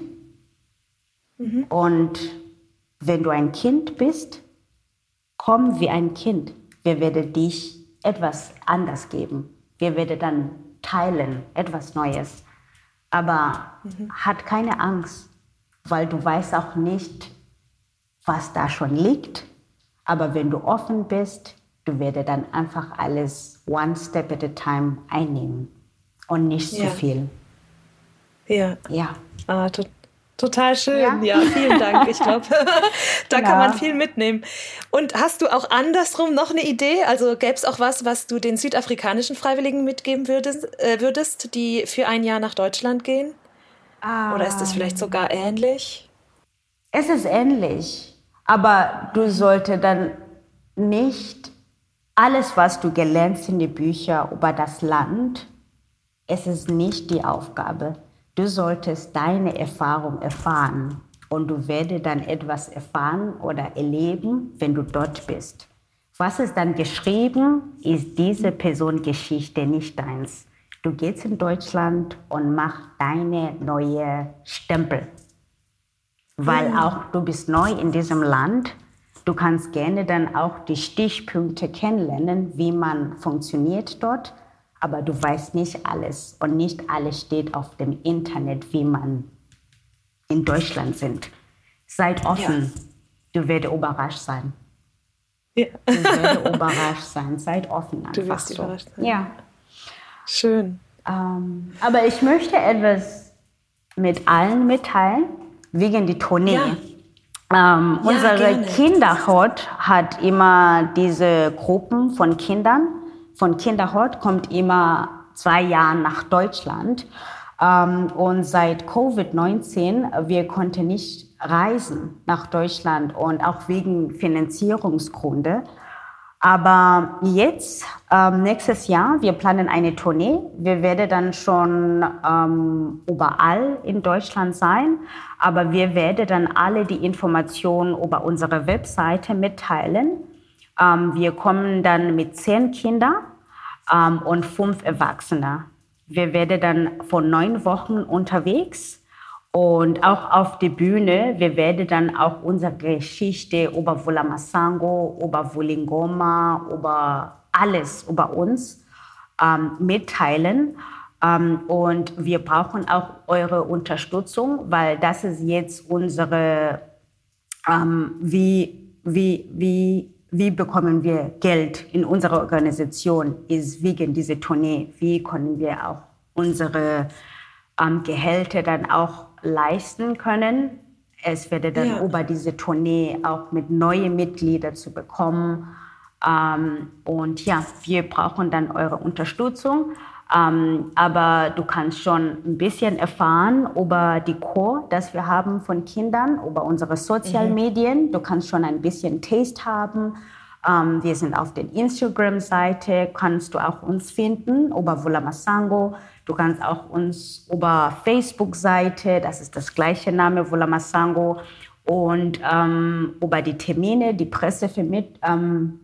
Mhm. Und wenn du ein Kind bist, komm wie ein Kind. Wir werden dich etwas anders geben. Wir werden dann teilen, etwas Neues. Aber mhm. hat keine Angst, weil du weißt auch nicht, was da schon liegt. Aber wenn du offen bist, du wirst dann einfach alles one step at a time einnehmen und nicht ja. zu viel. Ja. Ja. Ah, to total schön. Ja. ja. vielen Dank. Ich glaube, da ja. kann man viel mitnehmen. Und hast du auch andersrum noch eine Idee? Also gäbe es auch was, was du den südafrikanischen Freiwilligen mitgeben würdest, äh, würdest die für ein Jahr nach Deutschland gehen? Ah. Oder ist das vielleicht sogar ähnlich? Es ist ähnlich. Aber du solltest dann nicht alles, was du gelernt in den Büchern über das Land, es ist nicht die Aufgabe. Du solltest deine Erfahrung erfahren und du werdest dann etwas erfahren oder erleben, wenn du dort bist. Was ist dann geschrieben, ist diese Person Geschichte nicht deins. Du gehst in Deutschland und mach deine neue Stempel. Weil mhm. auch du bist neu in diesem Land. Du kannst gerne dann auch die Stichpunkte kennenlernen, wie man funktioniert dort aber du weißt nicht alles und nicht alles steht auf dem Internet, wie man in Deutschland sind. Seid offen, ja. du wirst überrascht sein. Ja. Du wirst überrascht sein. Seid offen einfach du wirst so. Überrascht sein. Ja. Schön. Ähm, aber ich möchte etwas mit allen mitteilen, wegen der Tournee. Ja. Ähm, ja, unsere Kinderhort hat immer diese Gruppen von Kindern, von Kinderhort kommt immer zwei Jahre nach Deutschland. Ähm, und seit Covid-19, wir konnten nicht reisen nach Deutschland und auch wegen Finanzierungsgründe. Aber jetzt, ähm, nächstes Jahr, wir planen eine Tournee. Wir werden dann schon ähm, überall in Deutschland sein. Aber wir werden dann alle die Informationen über unsere Webseite mitteilen. Ähm, wir kommen dann mit zehn Kindern ähm, und fünf Erwachsene. Wir werden dann von neun Wochen unterwegs und auch auf der Bühne. Wir werden dann auch unsere Geschichte über Vulamasango, über Vulingoma, über alles über uns ähm, mitteilen. Ähm, und wir brauchen auch eure Unterstützung, weil das ist jetzt unsere, ähm, wie, wie, wie wie bekommen wir Geld in unserer Organisation, ist wegen dieser Tournee. Wie können wir auch unsere ähm, Gehälter dann auch leisten können? Es werde dann ja. über diese Tournee auch mit neuen Mitgliedern zu bekommen. Und ja, wir brauchen dann eure Unterstützung. Ähm, aber du kannst schon ein bisschen erfahren über die Chor, das wir haben von Kindern, über unsere Sozialmedien. Mhm. Du kannst schon ein bisschen Taste haben. Ähm, wir sind auf der Instagram-Seite, kannst du auch uns finden, über Vulamasango. Du kannst auch uns über Facebook-Seite, das ist das gleiche Name, Vulamasango. Und ähm, über die Termine, die Pressevermittlung. Ähm,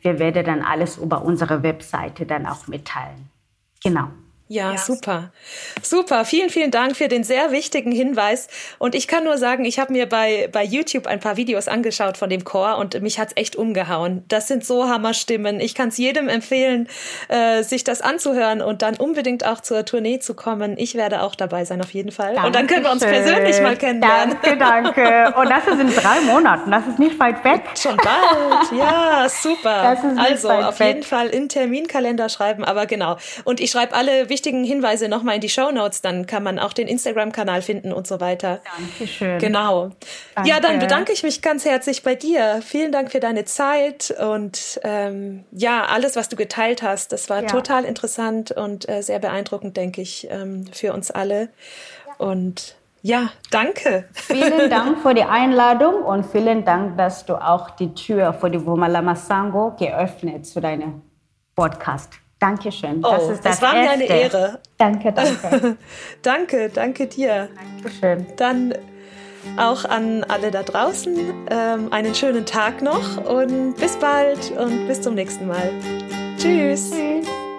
wir werden dann alles über unsere Webseite dann auch mitteilen. Genau. Ja, ja, super. Super. Vielen, vielen Dank für den sehr wichtigen Hinweis. Und ich kann nur sagen, ich habe mir bei, bei YouTube ein paar Videos angeschaut von dem Chor und mich hat's echt umgehauen. Das sind so Hammerstimmen. Ich kann es jedem empfehlen, äh, sich das anzuhören und dann unbedingt auch zur Tournee zu kommen. Ich werde auch dabei sein, auf jeden Fall. Dankeschön. Und dann können wir uns persönlich mal kennenlernen. Danke, danke. Und das ist in drei Monaten. Das ist nicht weit weg. Schon bald. Ja, super. also auf weg. jeden Fall in Terminkalender schreiben. Aber genau. Und ich schreibe alle wichtigen wichtigen Hinweise nochmal in die Show Notes, dann kann man auch den Instagram-Kanal finden und so weiter. Dankeschön. Genau. Danke. Ja, dann bedanke ich mich ganz herzlich bei dir. Vielen Dank für deine Zeit und ähm, ja, alles, was du geteilt hast. Das war ja. total interessant und äh, sehr beeindruckend, denke ich, ähm, für uns alle. Ja. Und ja, danke. Vielen Dank für die Einladung und vielen Dank, dass du auch die Tür für die Wumalama Sango geöffnet zu deinem Podcast. Dankeschön. Das, oh, ist das, das war mir eine Ehre. Danke, danke. danke, danke dir. Dankeschön. Dann auch an alle da draußen ähm, einen schönen Tag noch und bis bald und bis zum nächsten Mal. Tschüss. Tschüss.